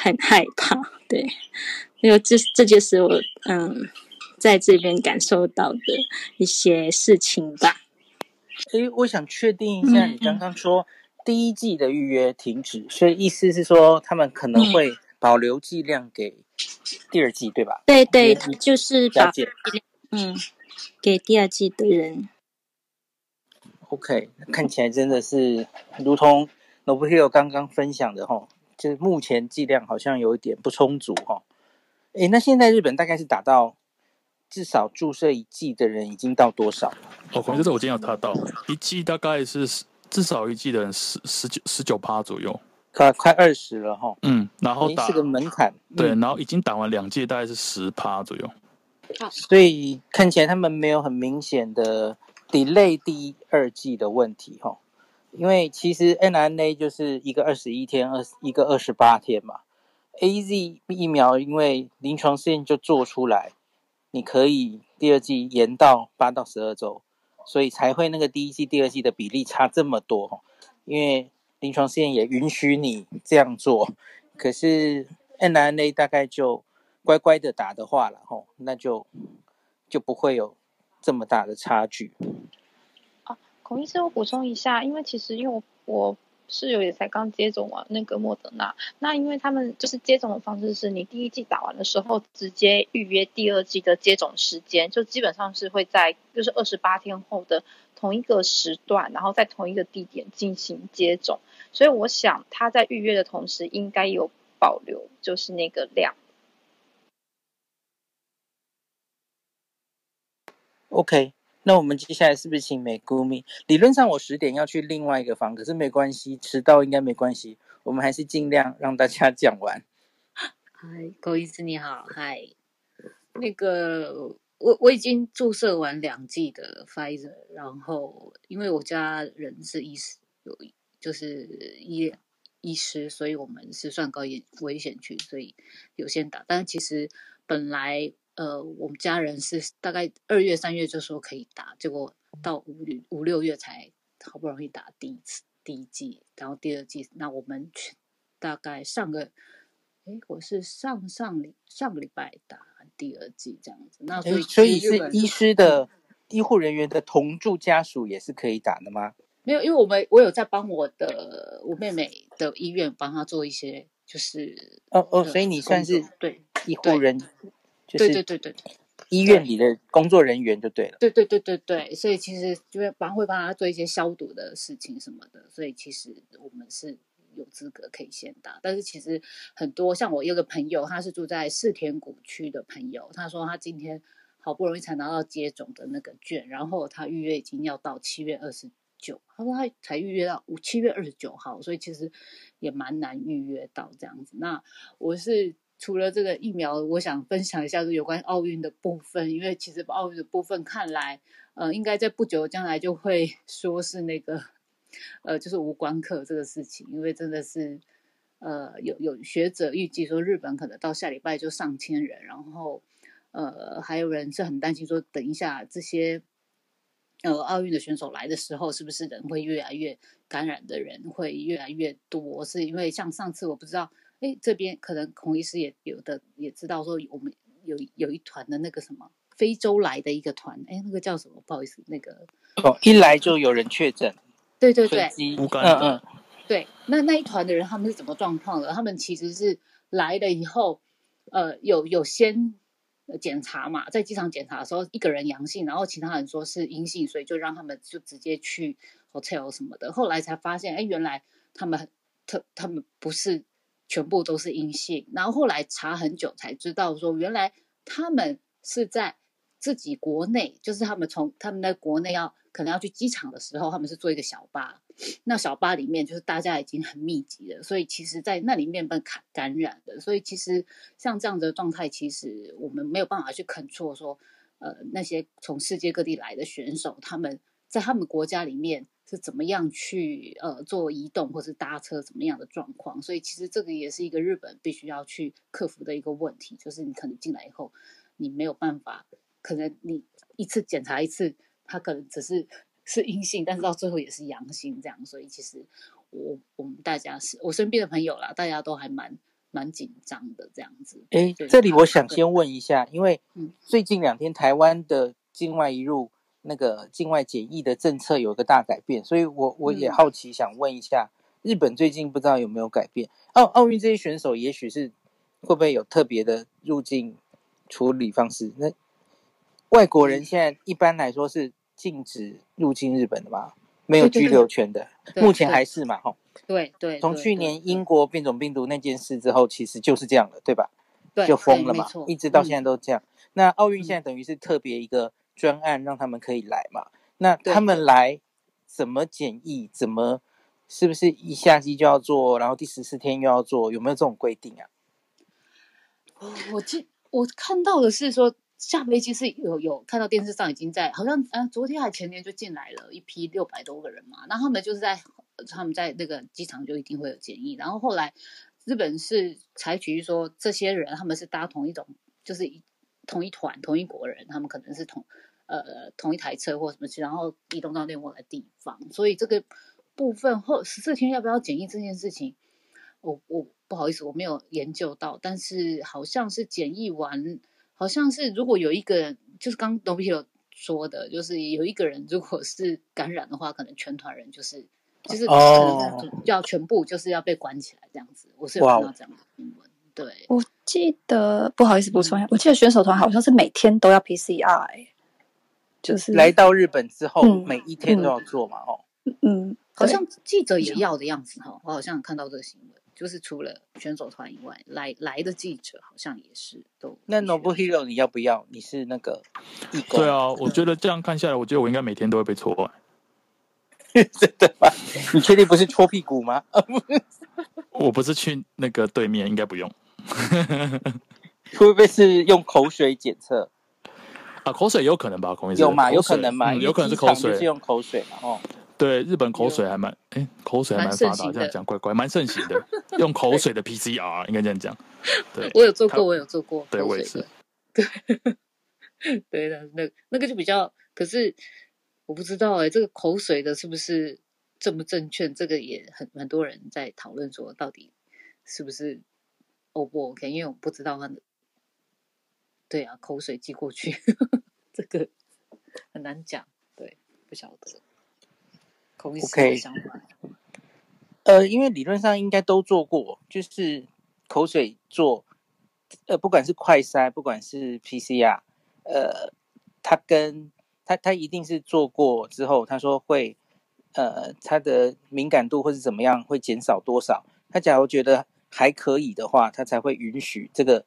很害怕。对，因为这这就是我嗯在这边感受到的一些事情吧。诶，我想确定一下，你刚刚说第一季的预约停止，嗯、所以意思是说他们可能会保留剂量给第二季，对吧？对对，他就是把嗯给第二季的人。OK，看起来真的是如同 Nobuhiro 刚刚分享的哈，就是目前剂量好像有一点不充足哈。诶，那现在日本大概是打到？至少注射一剂的人已经到多少？哦，可能就是我今天有查到，一剂大概是至少一剂的人十十九十九趴左右，快快二十了哈。嗯，然后打是个门槛，对，然后已经打完两剂，大概是十趴左右。所以看起来他们没有很明显的 delay 第二剂的问题哈，因为其实 mRNA 就是一个二十一天，二一个二十八天嘛，AZ 疫苗因为临床试验就做出来。你可以第二季延到八到十二周，所以才会那个第一季、第二季的比例差这么多。因为临床试验也允许你这样做，可是 n r n a 大概就乖乖的打的话了吼，那就就不会有这么大的差距。啊，孔医师，我补充一下，因为其实因为我我。室友也才刚接种完那个莫德纳，那因为他们就是接种的方式是你第一剂打完的时候直接预约第二剂的接种时间，就基本上是会在就是二十八天后的同一个时段，然后在同一个地点进行接种，所以我想他在预约的同时，应该有保留，就是那个量。OK，那我们接下来是不是请美姑咪？理论上我十点要去另外一个房，可是没关系，迟到应该没关系，我们还是尽量让大家讲完。嗨，高医师你好，嗨，那个。我我已经注射完两剂的 Pfizer，然后因为我家人是医师，有就是医医师，所以我们是算高危危险区，所以有先打。但其实本来呃我们家人是大概二月三月就说可以打，结果到五五六月才好不容易打第一次第一剂，然后第二剂，那我们大概上个哎我是上上礼上个礼拜打。第二剂这样子，那所以所以是医师的医护人员的同住家属也是可以打的吗？没有，因为我们我有在帮我的我妹妹的医院帮她做一些，就是哦哦，所以你算是对医护人，对对对对医院里的工作人员就对了，对对对对对，所以其实就会帮会帮他做一些消毒的事情什么的，所以其实我们是。有资格可以先打，但是其实很多像我有个朋友，他是住在四田谷区的朋友，他说他今天好不容易才拿到接种的那个券，然后他预约已经要到七月二十九，他说他才预约到五七月二十九号，所以其实也蛮难预约到这样子。那我是除了这个疫苗，我想分享一下有关奥运的部分，因为其实奥运的部分看来，呃，应该在不久将来就会 说是那个。呃，就是无关客这个事情，因为真的是，呃，有有学者预计说日本可能到下礼拜就上千人，然后，呃，还有人是很担心说，等一下这些，呃，奥运的选手来的时候，是不是人会越来越感染的人会越来越多？是因为像上次我不知道，哎，这边可能孔医师也有的也知道说，我们有有一团的那个什么非洲来的一个团，哎，那个叫什么？不好意思，那个哦，一来就有人确诊。对对对，嗯嗯，对，那那一团的人他们是怎么状况的？他们其实是来了以后，呃，有有先检查嘛，在机场检查的时候，一个人阳性，然后其他人说是阴性，所以就让他们就直接去 hotel 什么的。后来才发现，哎，原来他们特他们不是全部都是阴性，然后后来查很久才知道说，原来他们是在自己国内，就是他们从他们的国内要。可能要去机场的时候，他们是坐一个小巴，那小巴里面就是大家已经很密集了，所以其实，在那里面被感感染的。所以其实像这样的状态，其实我们没有办法去 control 说，呃，那些从世界各地来的选手，他们在他们国家里面是怎么样去呃做移动或是搭车怎么样的状况。所以其实这个也是一个日本必须要去克服的一个问题，就是你可能进来以后，你没有办法，可能你一次检查一次。他可能只是是阴性，但是到最后也是阳性，这样，所以其实我我们大家是我身边的朋友啦，大家都还蛮蛮紧张的这样子。哎，这里我想先问一下，因为最近两天台湾的境外一入那个境外检疫的政策有一个大改变，所以我我也好奇想问一下，日本最近不知道有没有改变？奥奥运这些选手也许是会不会有特别的入境处理方式？那外国人现在一般来说是禁止入境日本的吧？没有居留权的，目前还是嘛？哈，对对。从去年英国变种病毒那件事之后，其实就是这样的，对吧？对，就封了嘛，一直到现在都这样。嗯、那奥运现在等于是特别一个专案，让他们可以来嘛？那他们来怎么检疫？怎么是不是一下机就要做？然后第十四天又要做？有没有这种规定啊？我记我看到的是说。下飞机是有有看到电视上已经在，好像嗯、呃、昨天还前天就进来了一批六百多个人嘛，那他们就是在他们在那个机场就一定会有检疫，然后后来日本是采取说这些人他们是搭同一种就是同一团同一国人，他们可能是同呃同一台车或什么去，然后移动到另外的地方，所以这个部分后十四天要不要检疫这件事情，我我不好意思我没有研究到，但是好像是检疫完。好像是，如果有一个人，就是刚刚 Nobilo 说的，就是有一个人如果是感染的话，可能全团人就是就是可能要全部就是要被关起来这样子。我是有看到这样的新闻。对，我记得不好意思补充一下，我记得选手团好像是每天都要 PCR，欸，就是来到日本之后，嗯、每一天都要做嘛，哦，嗯，好像记者也要的样子哈，我好像看到这个新闻，就是除了选手团以外，来来的记者好像也是都。那 Nobuhiro 你要不要？你是那个义工？对啊，我觉得这样看下来，我觉得我应该每天都会被戳、欸。真的吗？你确定不是搓屁股吗？我不是去那个对面，应该不用。会不会是用口水检测？啊，口水有可能吧？口水有嘛？有可能嘛？有可能是口水，是用口水嘛？哦，对，日本口水还蛮哎，口水还蛮发达，这样讲怪怪，蛮盛行的。用口水的 PCR 应该这样讲。对，我有做过，我有做过。对，我也是。对，对的，那那个就比较，可是我不知道哎，这个口水的是不是正不正确？这个也很很多人在讨论说，到底是不是 O 不 OK？因为我不知道他的。对啊，口水寄过去，这个很难讲。对，不晓得。口水相反。Okay. 呃，因为理论上应该都做过，就是口水做，呃，不管是快筛，不管是 PCR，呃，他跟他他一定是做过之后，他说会，呃，他的敏感度或是怎么样会减少多少？他假如觉得还可以的话，他才会允许这个。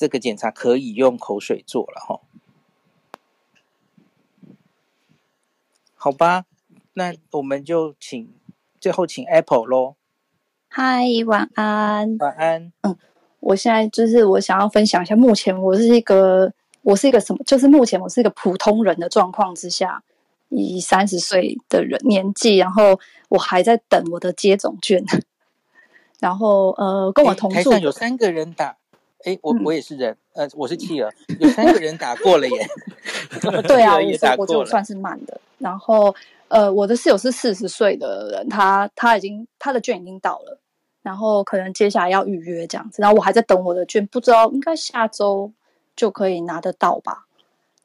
这个检查可以用口水做了哈，好吧，那我们就请最后请 Apple 喽。嗨，晚安。晚安。嗯，我现在就是我想要分享一下，目前我是一个我是一个什么？就是目前我是一个普通人的状况之下，以三十岁的人年纪，然后我还在等我的接种券，然后呃，跟我同住有三个人打。哎，我我也是人，嗯、呃，我是企鹅，有三个人打过了耶。对啊，我我就算是慢的。然后，呃，我的室友是四十岁的人，他他已经他的券已经到了，然后可能接下来要预约这样子。然后我还在等我的券，不知道应该下周就可以拿得到吧？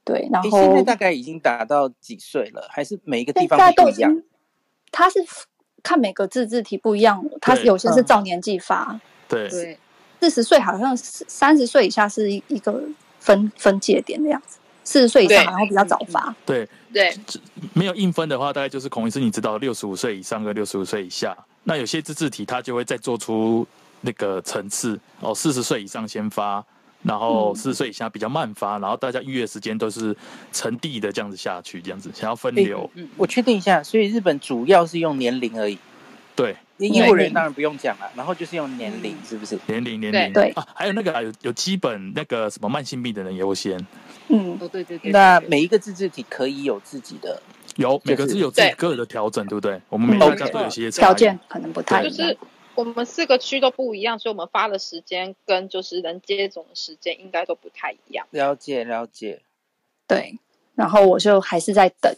对，然后现在大概已经打到几岁了？还是每一个地方不一样？他是看每个自治体不一样，他有些是照年纪发。嗯、对对。四十岁好像是三十岁以下是一一个分分界点的样子，四十岁以上好像比较早发。对对，没有硬分的话，大概就是孔医师，你知道，六十五岁以上跟六十五岁以下，那有些自治体他就会再做出那个层次哦，四十岁以上先发，然后四十岁以下比较慢发，然后大家预约时间都是成递的这样子下去，这样子想要分流。嗯，我确定一下，所以日本主要是用年龄而已。对。医护人当然不用讲了，然后就是用年龄，是不是？年龄年龄对啊，还有那个有有基本那个什么慢性病的人优先。嗯，对对对。那每一个自治体可以有自己的，有每个自有自己个人的调整，对不对？我们每个都有些条件可能不太一样。就是我们四个区都不一样，所以我们发的时间跟就是能接种的时间应该都不太一样。了解了解。对，然后我就还是在等。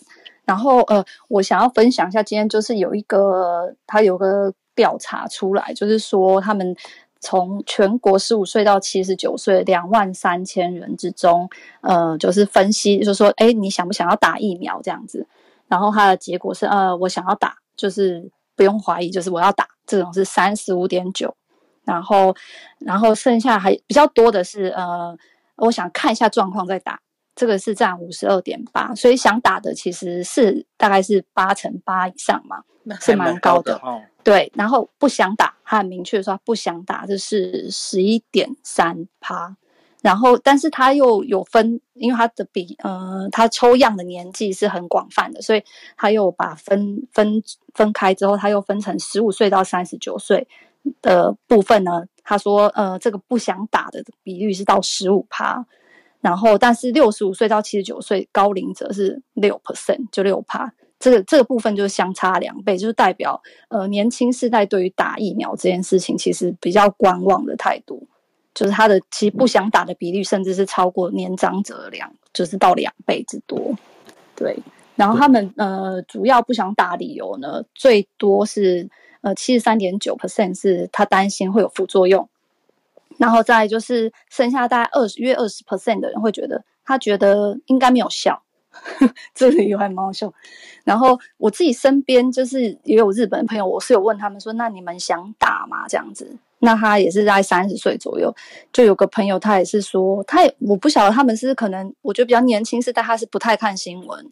然后呃，我想要分享一下，今天就是有一个他有个调查出来，就是说他们从全国十五岁到七十九岁两万三千人之中，呃，就是分析，就是说，哎，你想不想要打疫苗这样子？然后他的结果是，呃，我想要打，就是不用怀疑，就是我要打，这种是三十五点九，然后然后剩下还比较多的是，呃，我想看一下状况再打。这个是占五十二点八，所以想打的其实是大概是八成八以上嘛，是蛮高的。哦、对，然后不想打，他很明确说不想打，这是十一点三趴。然后，但是他又有分，因为他的比呃，他抽样的年纪是很广泛的，所以他又把分分分开之后，他又分成十五岁到三十九岁的部分呢。他说，呃，这个不想打的比率是到十五趴。然后，但是六十五岁到七十九岁高龄者是六 percent，就六趴，这个这个部分就是相差两倍，就是代表呃年轻世代对于打疫苗这件事情其实比较观望的态度，就是他的其实不想打的比例甚至是超过年长者两，就是到两倍之多。对，然后他们呃主要不想打理由呢，最多是呃七十三点九 percent 是他担心会有副作用。然后再就是剩下大概二十约二十 percent 的人会觉得，他觉得应该没有效，这里有还蛮好笑。然后我自己身边就是也有日本朋友，我是有问他们说，那你们想打吗？这样子，那他也是在三十岁左右，就有个朋友，他也是说，他也我不晓得他们是可能，我觉得比较年轻，是但他是不太看新闻，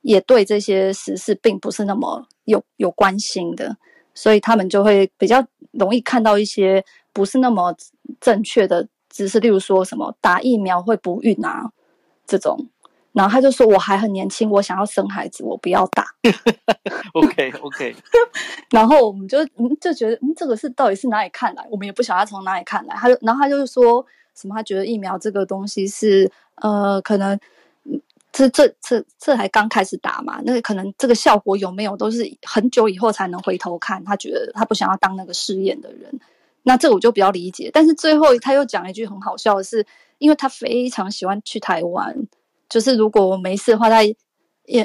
也对这些时事并不是那么有有关心的，所以他们就会比较容易看到一些不是那么正确的知识，例如说什么打疫苗会不孕啊这种。然后他就说：“我还很年轻，我想要生孩子，我不要打。”OK OK。然后我们就嗯就觉得嗯这个是到底是哪里看来？我们也不晓得他从哪里看来。他就然后他就说什么？他觉得疫苗这个东西是呃可能这这这这还刚开始打嘛，那可能这个效果有没有都是很久以后才能回头看。他觉得他不想要当那个试验的人。那这我就比较理解。但是最后他又讲一句很好笑的是，因为他非常喜欢去台湾。就是如果我没事的话，他一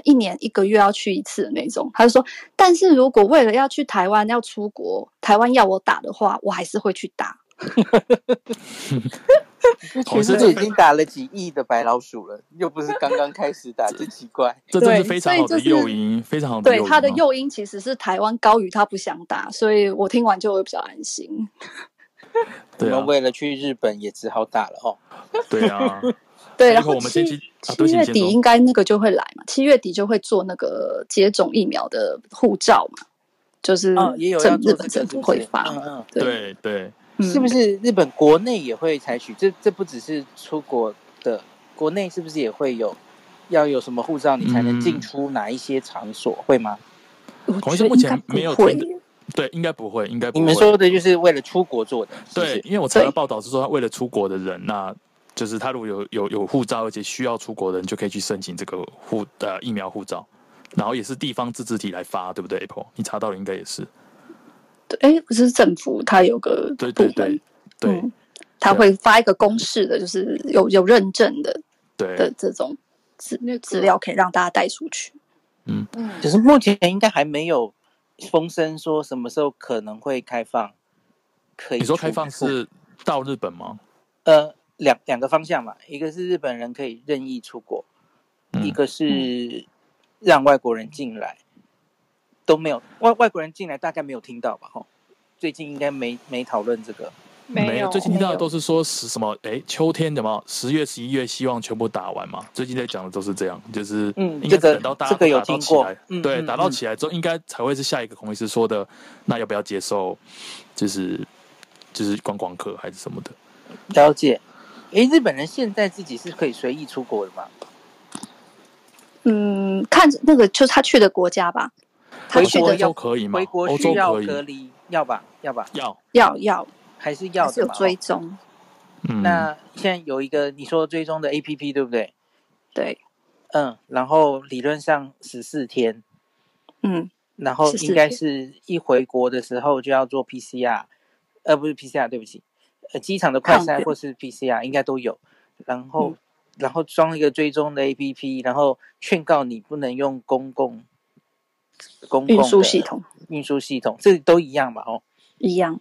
一年一个月要去一次的那种。他就说，但是如果为了要去台湾要出国，台湾要我打的话，我还是会去打。其实就已经打了几亿的白老鼠了，又不是刚刚开始打，真奇怪。这真是非常好的诱因，非常好的诱因。对，他的诱因其实是台湾高于他不想打，所以我听完就会比较安心。对们为了去日本也只好打了哦。对啊。对，然后我们七七月底应该那个就会来嘛，七月底就会做那个接种疫苗的护照嘛，就是政日本政府会发，嗯嗯，对对，是不是日本国内也会采取？这这不只是出国的，国内是不是也会有？要有什么护照你才能进出哪一些场所？会吗？我觉得目前没有听，对，应该不会，应该不会。你们说的就是为了出国做的，对，因为我查到报道是说他为了出国的人那。就是他如果有有有护照，而且需要出国的人，就可以去申请这个护呃疫苗护照，然后也是地方自治体来发，对不对？Apple，你查到了应该也是。对，哎，不是政府，他有个对对对对、嗯，他会发一个公示的，就是有有认证的对的这种资资料，可以让大家带出去。嗯嗯，只是目前应该还没有风声说什么时候可能会开放，可以。你说开放是到日本吗？呃。两两个方向嘛，一个是日本人可以任意出国，嗯、一个是让外国人进来，都没有外外国人进来，大概没有听到吧？吼，最近应该没没讨论这个，没有，最近听到的都是说是什么？哎，秋天的嘛，十月、十一月希望全部打完嘛。最近在讲的都是这样，就是嗯，应该等到大家打到起来，嗯、对，打到起来之后，应该才会是下一个孔医师说的，那要不要接受？就是就是观光客还是什么的？了解。哎，日本人现在自己是可以随意出国的吗？嗯，看那个就是他去的国家吧。他去的要可以吗？回国需要隔离，要吧？要吧？要要要，还是要的？是有追踪。嗯，那现在有一个你说追踪的 APP 对不对？对。嗯，然后理论上十四天。嗯。然后应该是一回国的时候就要做 PCR，呃，不是 PCR，对不起。呃，机场的快筛或是 PCR 应该都有，然后，嗯、然后装一个追踪的 APP，然后劝告你不能用公共公共运输系统，运输系统这都一样吧？哦，一样。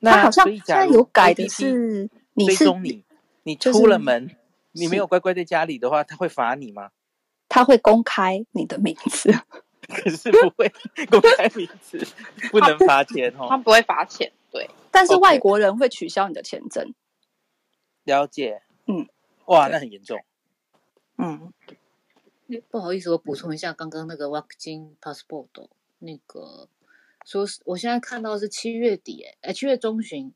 那好像现在有改的是，你是你，你出了门，就是、你没有乖乖在家里的话，他会罚你吗？他会公开你的名字，可是不会公开名字，不能罚钱哦，他不会罚钱，对。但是外国人会取消你的签证。了解，嗯，哇，那很严重。嗯，不好意思，我补充一下刚刚那个 Working Passport 那个，说是我现在看到是七月底，哎，七月中旬，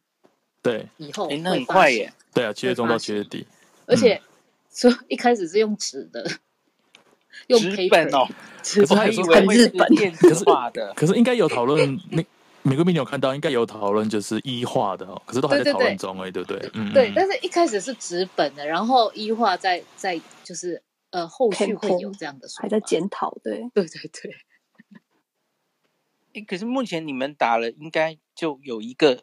对，以后哎，那很快耶。对啊，七月中到七月底，而且说一开始是用纸的，用纸本哦，可是还以为很日本电子化的，可是应该有讨论那。美国民你有看到，应该有讨论，就是医化的哦，可是都还在讨论中哎，对不对？嗯，对。但是一开始是纸本的，然后医化在在就是呃后续会有这样的说，还在检讨，对，对对对。哎，可是目前你们打了，应该就有一个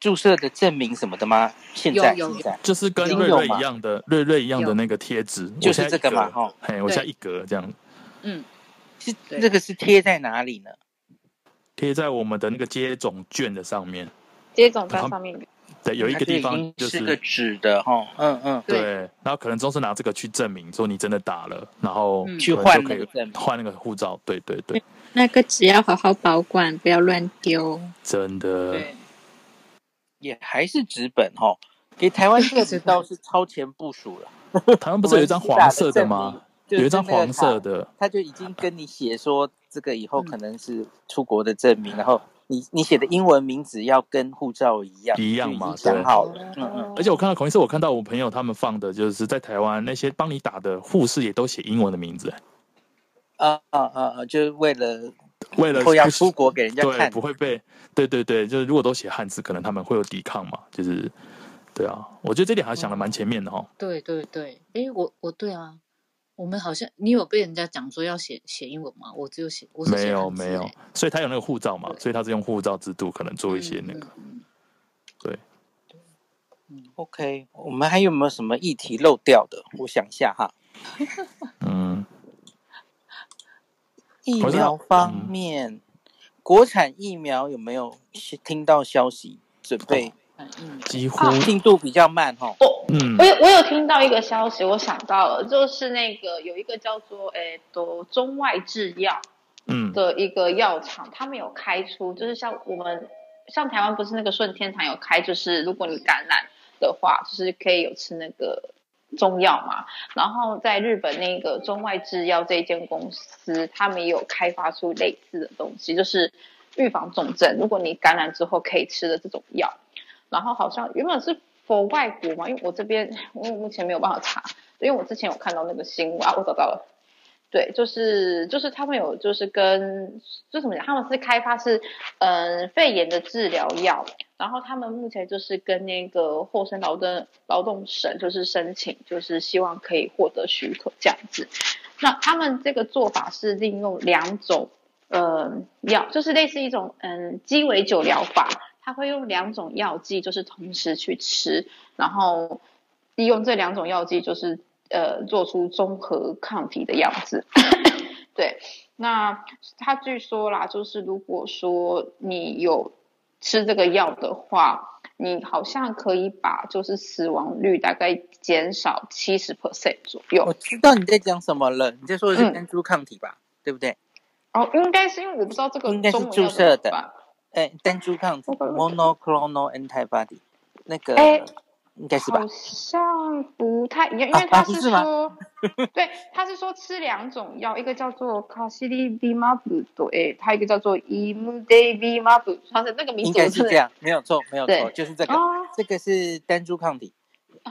注射的证明什么的吗？现在有有有，就是跟瑞瑞一样的瑞瑞一样的那个贴纸，就是这个嘛，哈，嘿，我现在一格这样。嗯，是这个是贴在哪里呢？贴在我们的那个接种券的上面，接种券上面，对，有一个地方就是个纸的哈，嗯嗯，对，然后可能总是拿这个去证明说你真的打了，然后去换可以换那个护照，对对对，那个纸要好好保管，不要乱丢，真的。也还是纸本哈，给台湾这个倒是超前部署了。台湾不是有一张黄色的吗？有一张黄色的，他就已经跟你写说，这个以后可能是出国的证明，然后你你写的英文名字要跟护照一样，一样嘛，想好了。嗯嗯。而且我看到孔医师，我看到我朋友他们放的，就是在台湾那些帮你打的护士也都写英文的名字。啊啊啊！就是为了为了要出国给人家看，不会被对对对，就是如果都写汉字，可能他们会有抵抗嘛。就是对啊，我觉得这点还想的蛮前面的哈。对对对，哎，我我对啊，我们好像你有被人家讲说要写写英文吗？我只有写，我没有没有，所以他有那个护照嘛，所以他是用护照制度可能做一些那个，对。嗯，OK，我们还有没有什么议题漏掉的？我想一下哈。嗯。疫苗方面，嗯、国产疫苗有没有听到消息？准备？几乎进度比较慢哈。哦，嗯，我有我有听到一个消息，我想到了，就是那个有一个叫做诶，都中外制药，嗯，的一个药厂，嗯、他们有开出，就是像我们像台湾不是那个顺天堂有开，就是如果你感染的话，就是可以有吃那个。中药嘛，然后在日本那个中外制药这一间公司，他们也有开发出类似的东西，就是预防重症，如果你感染之后可以吃的这种药。然后好像原本是 for 外国嘛，因为我这边我目前没有办法查，因为我之前有看到那个新闻啊，我找到了。对，就是就是他们有就是跟就怎么讲，他们是开发是嗯、肺炎的治疗药，然后他们目前就是跟那个厚生劳动劳动省就是申请，就是希望可以获得许可这样子。那他们这个做法是利用两种呃药，就是类似一种嗯鸡尾酒疗法，他会用两种药剂就是同时去吃，然后利用这两种药剂就是。呃，做出综合抗体的样子，对。那他据说啦，就是如果说你有吃这个药的话，你好像可以把就是死亡率大概减少七十 percent 左右。我知道你在讲什么了，你在说的是单株抗体吧？嗯、对不对？哦，应该是因为我不知道这个应该是注射的吧？哎，单株抗体 （monoclonal antibody） 那个。哎应该是吧？好像不太一样，因为他是说，啊、是对，他是说吃两种药，一个叫做卡西利比马布，对，他一个叫做伊姆德比马布，他的那个名字应该是这样，没有错，没有错，就是这个，哦、这个是单株抗体，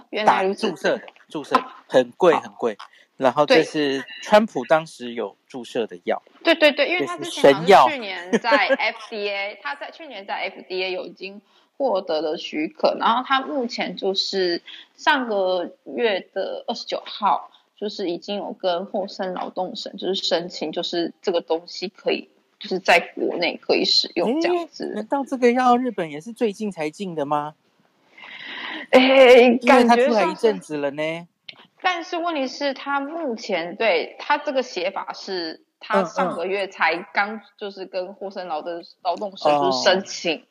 原来注射的，注射很贵很贵，然后这是川普当时有注射的药，对对对，因为他之前好像去年在 FDA，他在去年在 FDA 有已经。获得了许可，然后他目前就是上个月的二十九号，就是已经有跟厚生劳动省就是申请，就是这个东西可以就是在国内可以使用这样子。难道这个药日本也是最近才进的吗？哎，感觉它出来一阵子了呢。但是问题是，他目前对他这个写法是，他上个月才刚就是跟厚生劳动劳动省就是申请。哦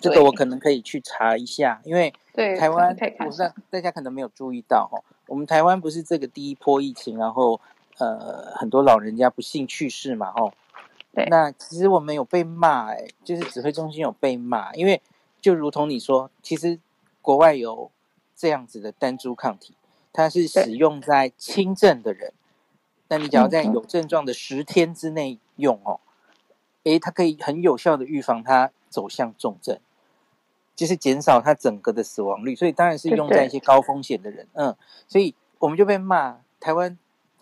这个我可能可以去查一下，因为台湾，我知道大家可能没有注意到哈，我们台湾不是这个第一波疫情，然后呃很多老人家不幸去世嘛，哦，对，那其实我们有被骂，哎，就是指挥中心有被骂，因为就如同你说，其实国外有这样子的单株抗体，它是使用在轻症的人，那你只要在有症状的十天之内用哦，诶，它可以很有效的预防它。走向重症，就是减少它整个的死亡率，所以当然是用在一些高风险的人，嗯，所以我们就被骂，台湾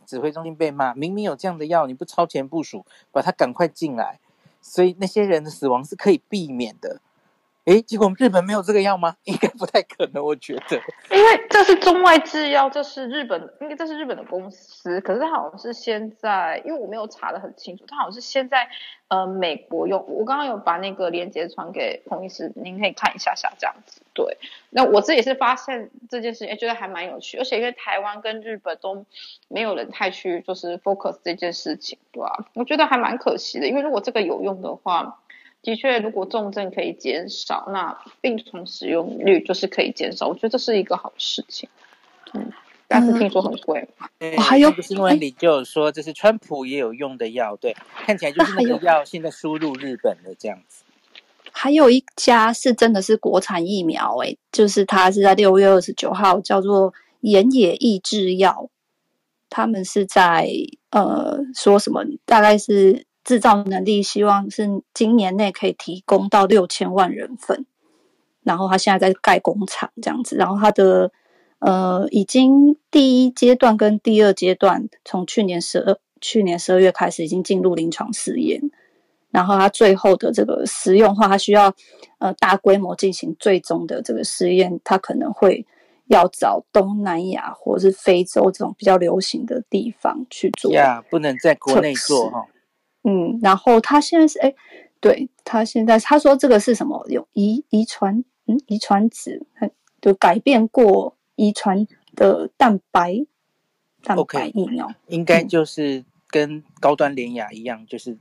指挥中心被骂，明明有这样的药，你不超前部署，把它赶快进来，所以那些人的死亡是可以避免的。诶，结果我们日本没有这个药吗？应该不太可能，我觉得。因为这是中外制药，这是日本的，因为这是日本的公司。可是它好像是先在，因为我没有查得很清楚，它好像是先在呃美国用。我刚刚有把那个链接传给彭医师，您可以看一下下这样子。对，那我自己是发现这件事情，觉得还蛮有趣，而且因为台湾跟日本都没有人太去就是 focus 这件事情，对吧？我觉得还蛮可惜的，因为如果这个有用的话。的确，如果重症可以减少，那病床使用率就是可以减少。我觉得这是一个好事情。嗯，但是听说很贵。嗯、还有新闻里就有说，这是川普也有用的药，对，看起来就是那个药现在输入日本的这样子。还有一家是真的是国产疫苗，诶，就是它是在六月二十九号，叫做岩野益制药，他们是在呃说什么，大概是制造能力，希望是今年内可以提供到六千万人份，然后他现在在盖工厂这样子，然后他的呃已经第一阶段跟第二阶段从去年十二去年十二月开始已经进入临床试验。然后他最后的这个实用化，他需要呃大规模进行最终的这个试验，他可能会要找东南亚或者是非洲这种比较流行的地方去做。呀，不能在国内做哈。嗯，然后他现在是哎，对他现在他说这个是什么？有遗遗传嗯遗传子，就改变过遗传的蛋白蛋白疫苗，okay, 应该就是跟高端联雅一样，就是。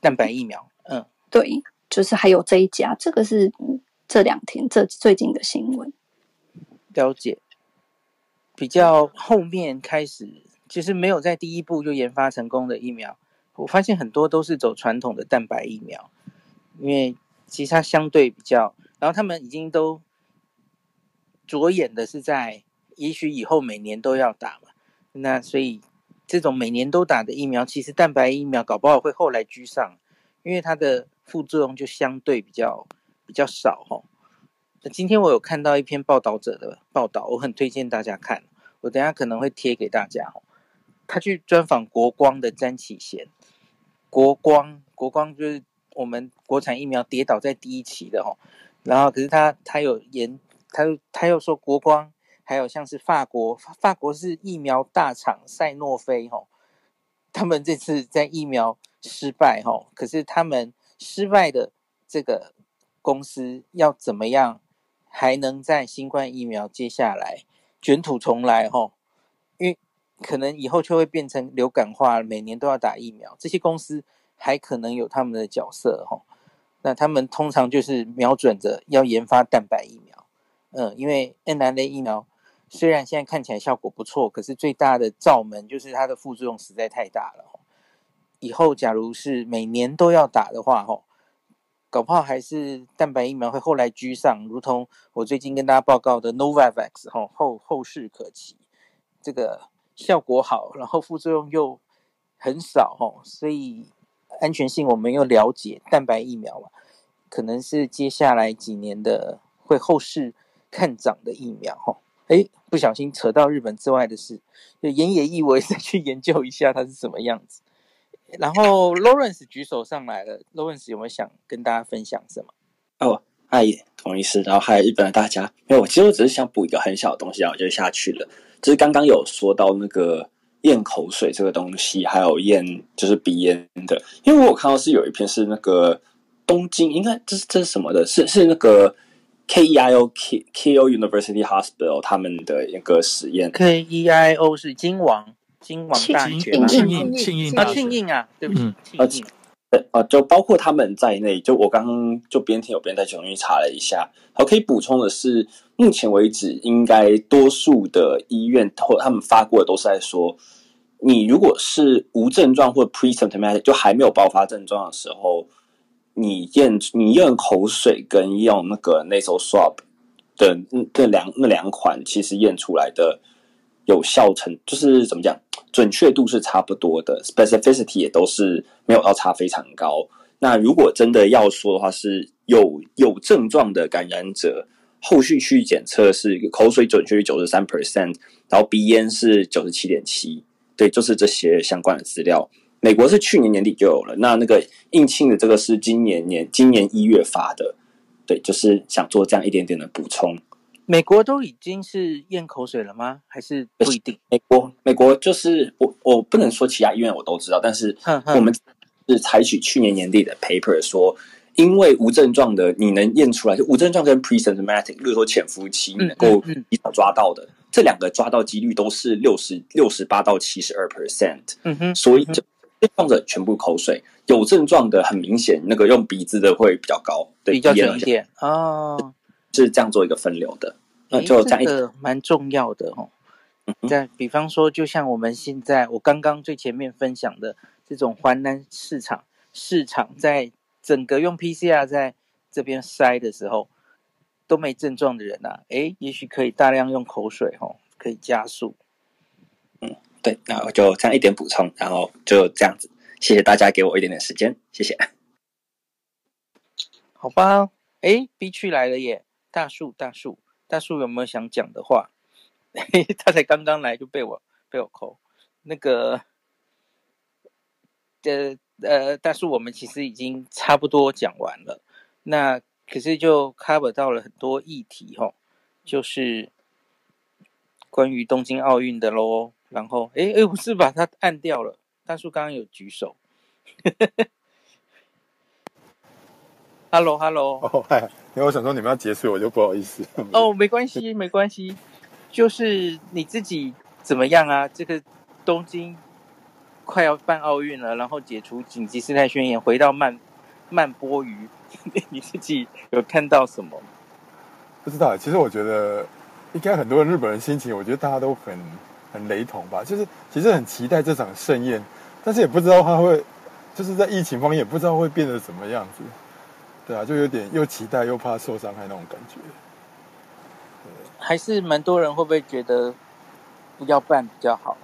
蛋白疫苗，嗯，对，就是还有这一家，这个是这两天这最近的新闻。了解，比较后面开始，其实没有在第一步就研发成功的疫苗，我发现很多都是走传统的蛋白疫苗，因为其实它相对比较，然后他们已经都着眼的是在，也许以后每年都要打嘛，那所以。这种每年都打的疫苗，其实蛋白疫苗搞不好会后来居上，因为它的副作用就相对比较比较少哈。那今天我有看到一篇报道者的报道，我很推荐大家看，我等下可能会贴给大家哦。他去专访国光的詹启贤，国光国光就是我们国产疫苗跌倒在第一期的哦，然后可是他他有研，他他又说国光。还有像是法国，法国是疫苗大厂赛诺菲吼，他们这次在疫苗失败吼，可是他们失败的这个公司要怎么样还能在新冠疫苗接下来卷土重来吼？因可能以后就会变成流感化，每年都要打疫苗，这些公司还可能有他们的角色吼。那他们通常就是瞄准着要研发蛋白疫苗，嗯，因为 mRNA 疫苗。虽然现在看起来效果不错，可是最大的罩门就是它的副作用实在太大了。以后假如是每年都要打的话，吼，搞不好还是蛋白疫苗会后来居上，如同我最近跟大家报告的 Novavax，吼，后后事可期。这个效果好，然后副作用又很少，哦，所以安全性我们又了解，蛋白疫苗嘛，可能是接下来几年的会后市看涨的疫苗，吼。哎，不小心扯到日本之外的事，就岩野义，我也再去研究一下它是什么样子。然后 Lawrence 举手上来了，Lawrence 有没有想跟大家分享什么？哦，嗨，同一师，然后还有日本的大家，没有，其实我只是想补一个很小的东西，然后就下去了。就是刚刚有说到那个咽口水这个东西，还有咽就是鼻炎的，因为我有看到是有一篇是那个东京，应该这是这是什么的？是是那个。Keio Keio University Hospital 他们的一个实验，Keio 是金王金王大学庆应庆应啊庆应啊，对不起，庆应。呃就包括他们在内，就我刚刚就边听有边在重新查了一下，好，可以补充的是，目前为止应该多数的医院或他们发过的都是在说，你如果是无症状或 pre-symptomatic 就还没有爆发症状的时候。你验你验口水跟用那个 nasal swab 的这两那两款，其实验出来的有效程就是怎么讲，准确度是差不多的，specificity 也都是没有到差非常高。那如果真的要说的话，是有有症状的感染者，后续去检测是口水准确率九十三 percent，然后鼻咽是九十七点七，对，就是这些相关的资料。美国是去年年底就有了，那那个应庆的这个是今年年今年一月发的，对，就是想做这样一点点的补充。美国都已经是咽口水了吗？还是不一定？美国美国就是我我不能说其他医院我都知道，但是我们是采取去年年底的 paper 说，因为无症状的你能验出来，就无症状跟 pre-symptomatic，例如说潜伏期能够提早抓到的，嗯嗯嗯、这两个抓到几率都是六十六十八到七十二 percent，嗯哼，所以就。症状者全部口水，有症状的很明显，那个用鼻子的会比较高，对，比较准一点哦，是这样做一个分流的，那就这样一个蛮重要的哦。再、嗯、比方说，就像我们现在我刚刚最前面分享的这种华南市场，市场在整个用 PCR 在这边塞的时候都没症状的人啊，诶，也许可以大量用口水吼，可以加速。嗯，对，那我就这样一点补充，然后就这样子，谢谢大家给我一点点时间，谢谢。好吧，诶，B 区来了耶，大树大树大树有没有想讲的话？他才刚刚来就被我被我扣，那个，呃呃，大树我们其实已经差不多讲完了，那可是就 cover 到了很多议题吼，就是关于东京奥运的喽。然后，哎哎，我是把它按掉了。大叔刚刚有举手。Hello Hello，哦嗨，因为我想说你们要结束，我就不好意思。哦，没关系没关系。就是你自己怎么样啊？这个东京快要办奥运了，然后解除紧急事态宣言，回到慢慢波鱼，你自己有看到什么？不知道，其实我觉得应该很多日本人心情，我觉得大家都很很雷同吧。就是其实很期待这场盛宴，但是也不知道他会，就是在疫情方面也不知道会变得什么样子。对啊，就有点又期待又怕受伤害那种感觉。还是蛮多人会不会觉得不要办比较好？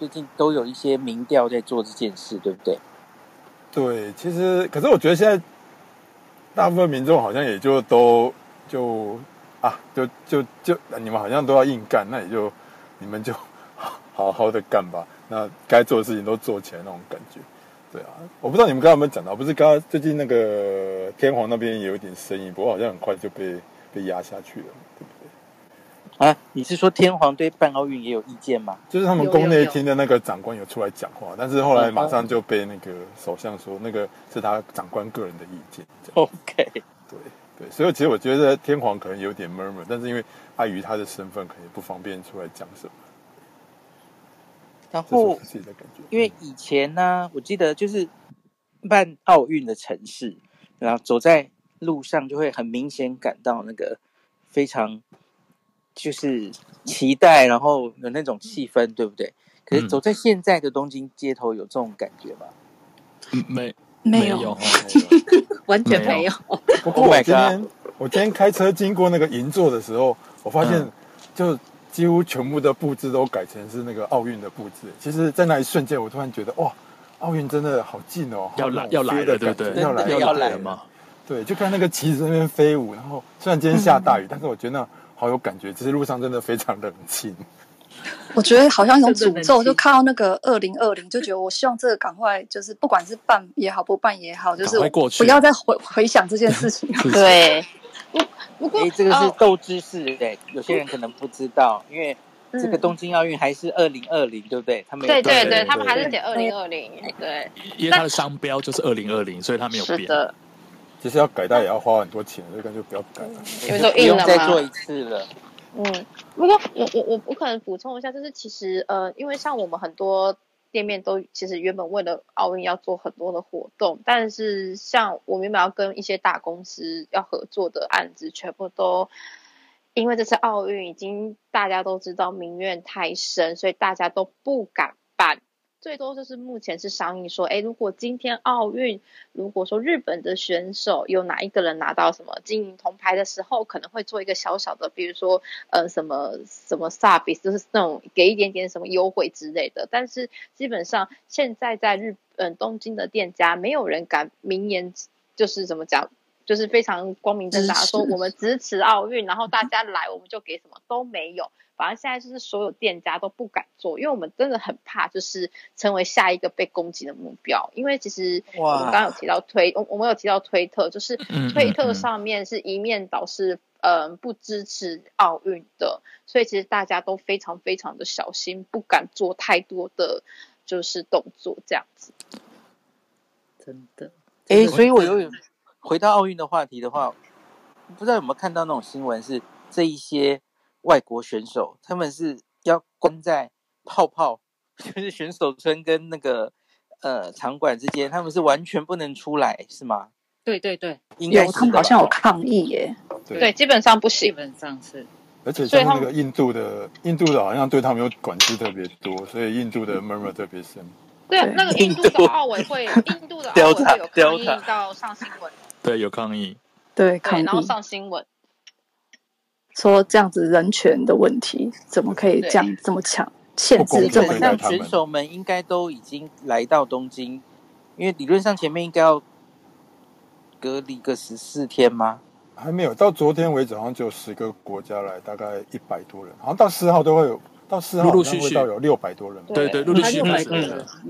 最近都有一些民调在做这件事，对不对？对，其实可是我觉得现在大部分民众好像也就都就啊，就就就你们好像都要硬干，那也就你们就 好好的干吧。那该做的事情都做起来那种感觉。对啊，我不知道你们刚刚有没有讲到，不是刚刚最近那个天皇那边有一点声音，不过好像很快就被被压下去了。啊，你是说天皇对办奥运也有意见吗？就是他们宫内厅的那个长官有出来讲话，但是后来马上就被那个首相说，那个是他长官个人的意见。OK，对对，所以其实我觉得天皇可能有点 murmur，但是因为碍于他的身份，可能不方便出来讲什么。然后因为以前呢，我记得就是办奥运的城市，然后走在路上就会很明显感到那个非常。就是期待，然后有那种气氛，对不对？可是走在现在的东京街头，有这种感觉吗？嗯，没没有，完全没有。不过我今天我今天开车经过那个银座的时候，我发现就几乎全部的布置都改成是那个奥运的布置。其实，在那一瞬间，我突然觉得哇，奥运真的好近哦，要来要来的，对不对？要来要来了吗？对，就看那个旗子那边飞舞，然后虽然今天下大雨，但是我觉得那。好有感觉，其实路上真的非常冷清。我觉得好像一种诅咒，就看到那个二零二零，就觉得我希望这个赶快，就是不管是办也好，不办也好，就是不要再回回想这件事情。对，不不过这个是斗知识，对，有些人可能不知道，因为这个东京奥运还是二零二零，对不对？他们对对对，他们还是写二零二零，对，因为它的商标就是二零二零，所以它没有变。其实要改，但也要花很多钱，所以干脆不要改了。因为说不用再做一次了。嗯，不过我我我我可能补充一下，就是其实呃，因为像我们很多店面都其实原本为了奥运要做很多的活动，但是像我们原本要跟一些大公司要合作的案子，全部都因为这次奥运已经大家都知道民怨太深，所以大家都不敢办。最多就是目前是商议说，哎，如果今天奥运，如果说日本的选手有哪一个人拿到什么金银铜牌的时候，可能会做一个小小的，比如说，呃，什么什么 service，就是那种给一点点什么优惠之类的。但是基本上现在在日本东京的店家，没有人敢明言，就是怎么讲，就是非常光明正大说我们支持奥运，然后大家来我们就给什么都没有。反正现在就是所有店家都不敢做，因为我们真的很怕，就是成为下一个被攻击的目标。因为其实我们刚刚有提到推，我我们有提到推特，就是推特上面是一面倒是嗯不支持奥运的，所以其实大家都非常非常的小心，不敢做太多的就是动作这样子。真的，哎，所以我又有回到奥运的话题的话，不知道有没有看到那种新闻，是这一些。外国选手他们是要关在泡泡，就是选手村跟那个呃场馆之间，他们是完全不能出来，是吗？对对对，应该是他们好像有抗议耶。对，对，基本上不行，基本上是。而且像那个印度的，印度的好像对他们有管制特别多，所以印度的 murmur 特别深。对啊，那个印度的奥委会，印度的奥委会有抗议到上新闻。对，有抗议。对，抗议，然后上新闻说这样子人权的问题怎么可以这样这么强限制这么？那选手们应该都已经来到东京，因为理论上前面应该要隔离个十四天吗？还没有，到昨天为止好像只有十个国家来，大概一百多人，好像到四号都会有。到四号陆陆续续。到有六百多人，对对，陆陆续续，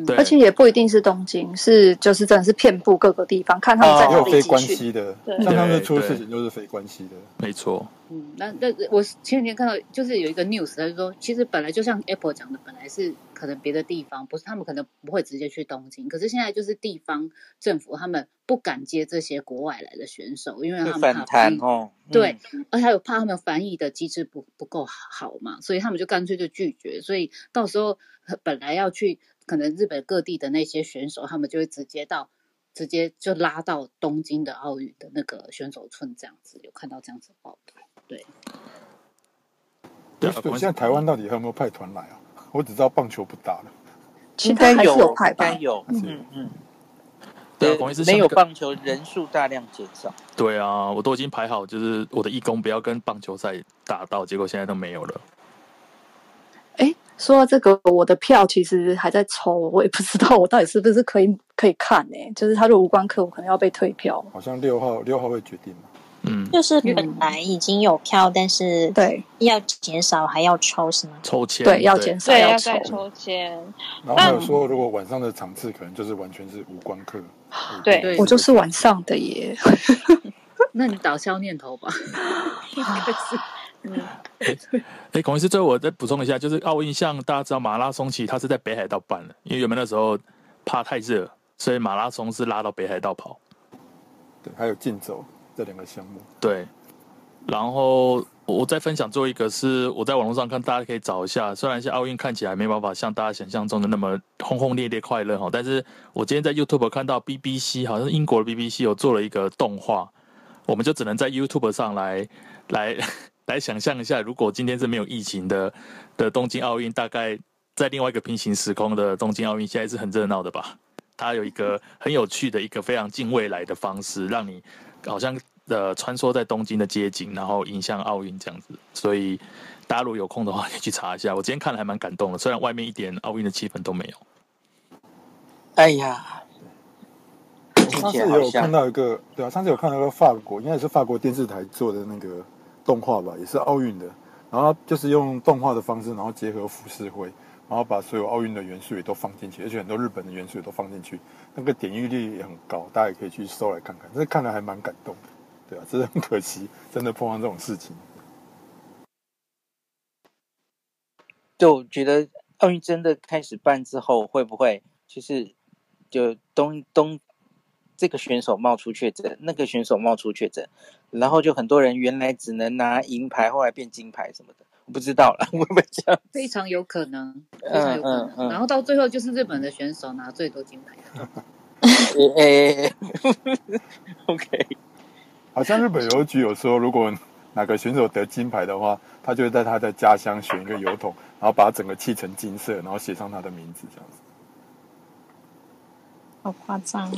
对，而且也不一定是东京，是就是真的是遍布各个地方，看他们在哪里。非关系的，像他们出事情就是非关系的，没错。嗯，那那我前几天看到就是有一个 news，他就说，其实本来就像 Apple 讲的，本来是可能别的地方不是他们可能不会直接去东京，可是现在就是地方政府他们不敢接这些国外来的选手，因为他们怕反弹哦，对，而且还有怕他们翻译的机制不不够好嘛，所以他们就干脆就拒绝，所以到时候本来要去可能日本各地的那些选手，他们就会直接到直接就拉到东京的奥运的那个选手村这样子，有看到这样子报道。对，对，现在台湾到底还有没有派团来啊？我只知道棒球不打了，其他还是有派吧？应该有，嗯嗯。对，没有棒球人数大量减少。对啊，我都已经排好，就是我的义工不要跟棒球赛打到，结果现在都没有了。哎，说到这个，我的票其实还在抽，我也不知道我到底是不是可以可以看呢？就是他的无关客，我可能要被退票。好像六号六号会决定。嗯，就是本来已经有票，嗯、但是对要减少还要抽是吗？抽签对，要减少要抽，要抽签。然后还有说，如果晚上的场次可能就是完全是无关客。对，对我就是晚上的耶。那你打消念头吧。应该是。嗯。哎，孔医师，最后我再补充一下，就是奥运像大家知道马拉松，其实它是在北海道办的，因为原本那时候怕太热，所以马拉松是拉到北海道跑。对，还有竞走。这两个项目对，然后我再分享最后一个是我在网络上看，大家可以找一下。虽然像奥运看起来没办法像大家想象中的那么轰轰烈烈快乐哈，但是我今天在 YouTube 看到 BBC 好像英国的 BBC 有做了一个动画，我们就只能在 YouTube 上来来 来想象一下，如果今天是没有疫情的的东京奥运，大概在另外一个平行时空的东京奥运，现在是很热闹的吧？它有一个很有趣的一个非常近未来的方式，让你。好像呃穿梭在东京的街景，然后迎向奥运这样子，所以大家如果有空的话，可以去查一下。我今天看了还蛮感动的，虽然外面一点奥运的气氛都没有。哎呀，上次有看到一个，对啊，上次有看到一个法国，应该也是法国电视台做的那个动画吧，也是奥运的，然后就是用动画的方式，然后结合浮世绘。然后把所有奥运的元素也都放进去，而且很多日本的元素也都放进去，那个点击率也很高，大家也可以去搜来看看。这看了还蛮感动的，对啊，真的很可惜，真的碰到这种事情。就我觉得奥运真的开始办之后，会不会就是就东东这个选手冒出确诊，那个选手冒出确诊，然后就很多人原来只能拿银牌，后来变金牌什么的。不知道了，会不会这样？非常有可能，非常有可能。嗯嗯嗯、然后到最后就是日本的选手拿最多金牌。哎，OK。好像日本邮局有说，如果哪个选手得金牌的话，他就会在他的家乡选一个油桶，然后把它整个砌成金色，然后写上他的名字，这样子。好夸张。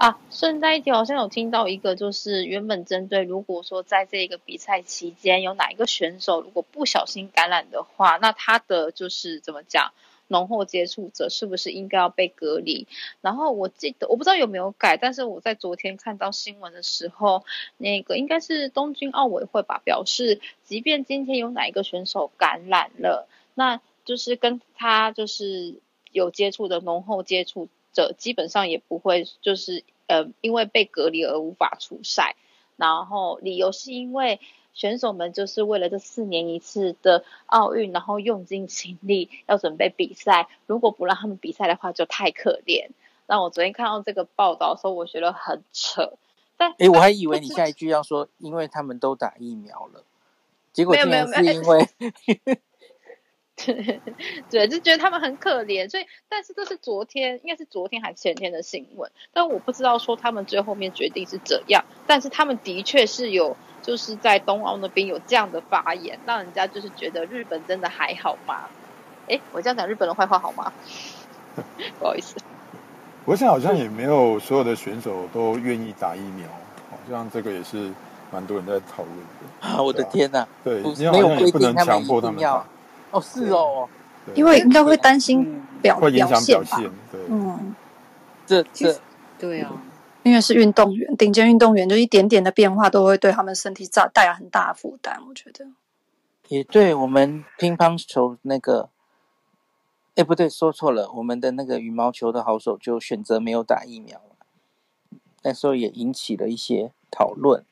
啊，顺带一提，好像有听到一个，就是原本针对如果说在这个比赛期间有哪一个选手如果不小心感染的话，那他的就是怎么讲，浓厚接触者是不是应该要被隔离？然后我记得我不知道有没有改，但是我在昨天看到新闻的时候，那个应该是东京奥委会吧，表示即便今天有哪一个选手感染了，那就是跟他就是有接触的浓厚接触。者基本上也不会，就是呃，因为被隔离而无法出赛。然后理由是因为选手们就是为了这四年一次的奥运，然后用尽心力要准备比赛。如果不让他们比赛的话，就太可怜。那我昨天看到这个报道的时候，我觉得很扯。但诶，我还以为你下一句要说，因为他们都打疫苗了，结果竟然是因为。对，就觉得他们很可怜，所以，但是这是昨天，应该是昨天还是前天的新闻，但我不知道说他们最后面决定是怎样，但是他们的确是有，就是在东奥那边有这样的发言，让人家就是觉得日本真的还好吗？哎，我这样讲日本的坏话好吗？不好意思，我想好像也没有所有的选手都愿意打疫苗，好像这个也是蛮多人在讨论的。啊，我的天哪！对，没有规定他们一定要。哦，是哦。因为应该会担心表会影响表现。对，嗯，这这对啊，因为是运动员，顶尖运动员，就一点点的变化都会对他们身体造带来很大的负担。我觉得也对，我们乒乓球那个，哎，不对，说错了，我们的那个羽毛球的好手就选择没有打疫苗了，那时候也引起了一些讨论。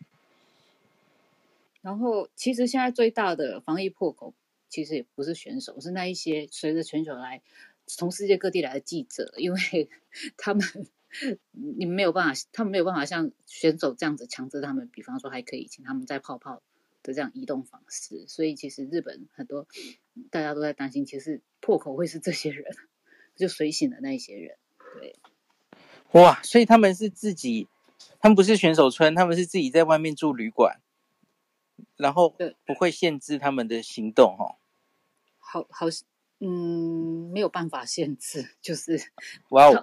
然后，其实现在最大的防疫破口。其实也不是选手，是那一些随着全球来从世界各地来的记者，因为 他们你们没有办法，他们没有办法像选手这样子强制他们，比方说还可以请他们在泡泡的这样移动方式，所以其实日本很多大家都在担心，其实破口会是这些人，就随行的那一些人，对，哇，所以他们是自己，他们不是选手村，他们是自己在外面住旅馆。然后不会限制他们的行动，哦，好好，嗯，没有办法限制，就是哇哦，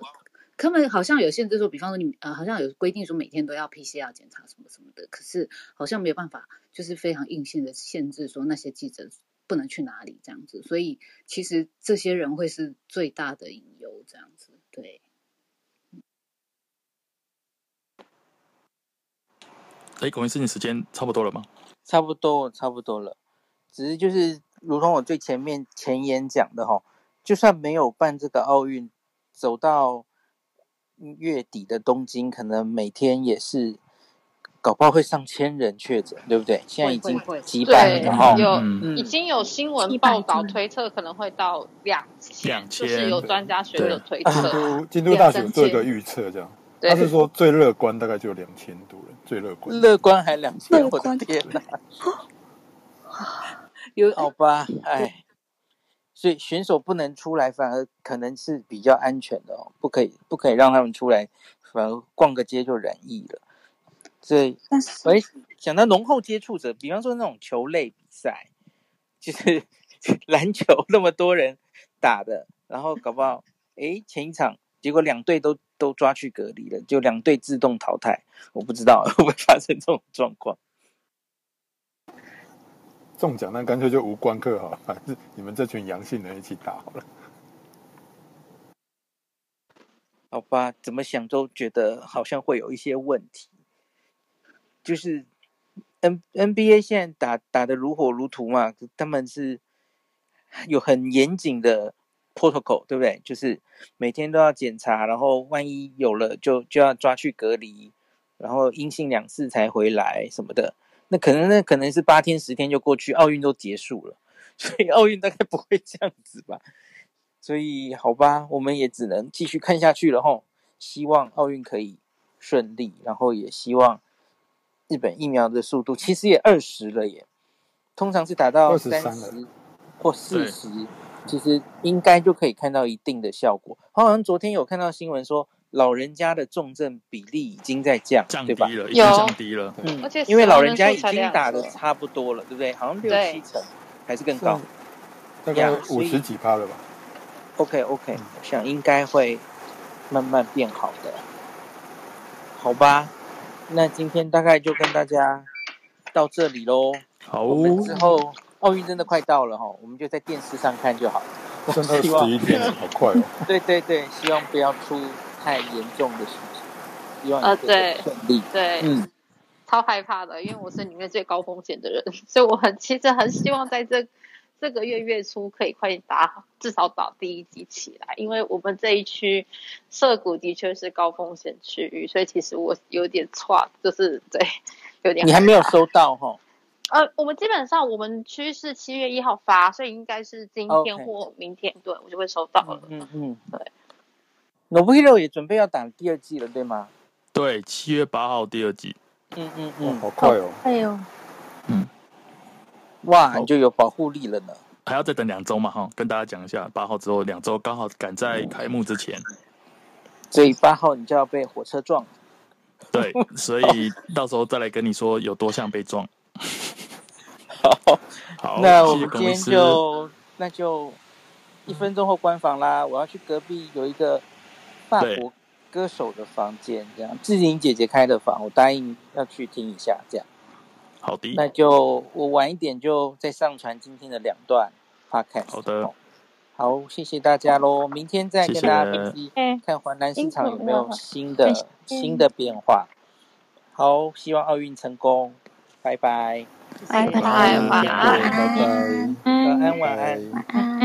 他们好像有限制说，比方说你呃，好像有规定说每天都要 PCR 检查什么什么的，可是好像没有办法，就是非常硬性的限制说那些记者不能去哪里这样子，所以其实这些人会是最大的隐忧这样子，对。哎，龚医师，你时间差不多了吗？差不多，差不多了。只是就是，如同我最前面前言讲的哈，就算没有办这个奥运，走到月底的东京，可能每天也是搞不好会上千人确诊，对不对？现在已经几百了哈，有、嗯、已经有新闻报道推测可能会到两千，两千，就是有专家学者推测。京都京都大学做一个预测，这样。他是说最乐观大概就两千多人，最乐观。乐观还两千，我的天哪！有好吧，哎，所以选手不能出来，反而可能是比较安全的哦，不可以，不可以让他们出来，反而逛个街就染疫了。所以，哎，讲到浓厚接触者，比方说那种球类比赛，就是 篮球那么多人打的，然后搞不好，哎，前一场结果两队都。都抓去隔离了，就两队自动淘汰。我不知道 会不会发生这种状况。中奖那干脆就无关课好了，反正你们这群阳性人一起打好了。好吧，怎么想都觉得好像会有一些问题。就是 N NBA 现在打打得如火如荼嘛，他们是有很严谨的。protocol 对不对？就是每天都要检查，然后万一有了就就要抓去隔离，然后阴性两次才回来什么的。那可能那可能是八天十天就过去，奥运都结束了，所以奥运大概不会这样子吧。所以好吧，我们也只能继续看下去了吼。希望奥运可以顺利，然后也希望日本疫苗的速度其实也二十了耶，通常是达到三十或四十。其实应该就可以看到一定的效果。好像昨天有看到新闻说，老人家的重症比例已经在降，降低了，对吧？已经降低了。嗯，而且因为老人家已经打的差不多了，对不对？好像六七成还是更高，大概五十几趴了吧？OK OK，我想应该会慢慢变好的。好吧，那今天大概就跟大家到这里喽。好，我们之后。奥运真的快到了哈，我们就在电视上看就好了。真的十一天，好快哦！对对对，希望不要出太严重的事情。希望呃，对，顺利。对，嗯，超害怕的，因为我是里面最高风险的人，所以我很其实很希望在这这个月月初可以快点打，至少打第一集起来，因为我们这一区涉谷的确是高风险区域，所以其实我有点错，就是对，有点。你还没有收到哈？呃，我们基本上我们区是七月一号发，所以应该是今天或明天.对我就会收到了。嗯嗯，对。Nobuhiro 也准备要打第二季了，对吗？对，七月八号第二季。嗯嗯嗯，好快哦。哎呦，嗯，哇，你就有保护力了呢。还要再等两周嘛？哈，跟大家讲一下，八号之后两周刚好赶在开幕之前，所以八号你就要被火车撞。对，所以到时候再来跟你说有多像被撞。好，好，那我们今天就那就一分钟后关房啦。我要去隔壁有一个法国歌手的房间，这样志玲姐姐开的房，我答应要去听一下，这样。好的，那就我晚一点就再上传今天的两段 podcast。好的，好，谢谢大家喽，明天再跟大家分析，看华南市场有没有新的新的变化。好，希望奥运成功，拜拜，拜拜，晚安，晚安，晚安，晚安。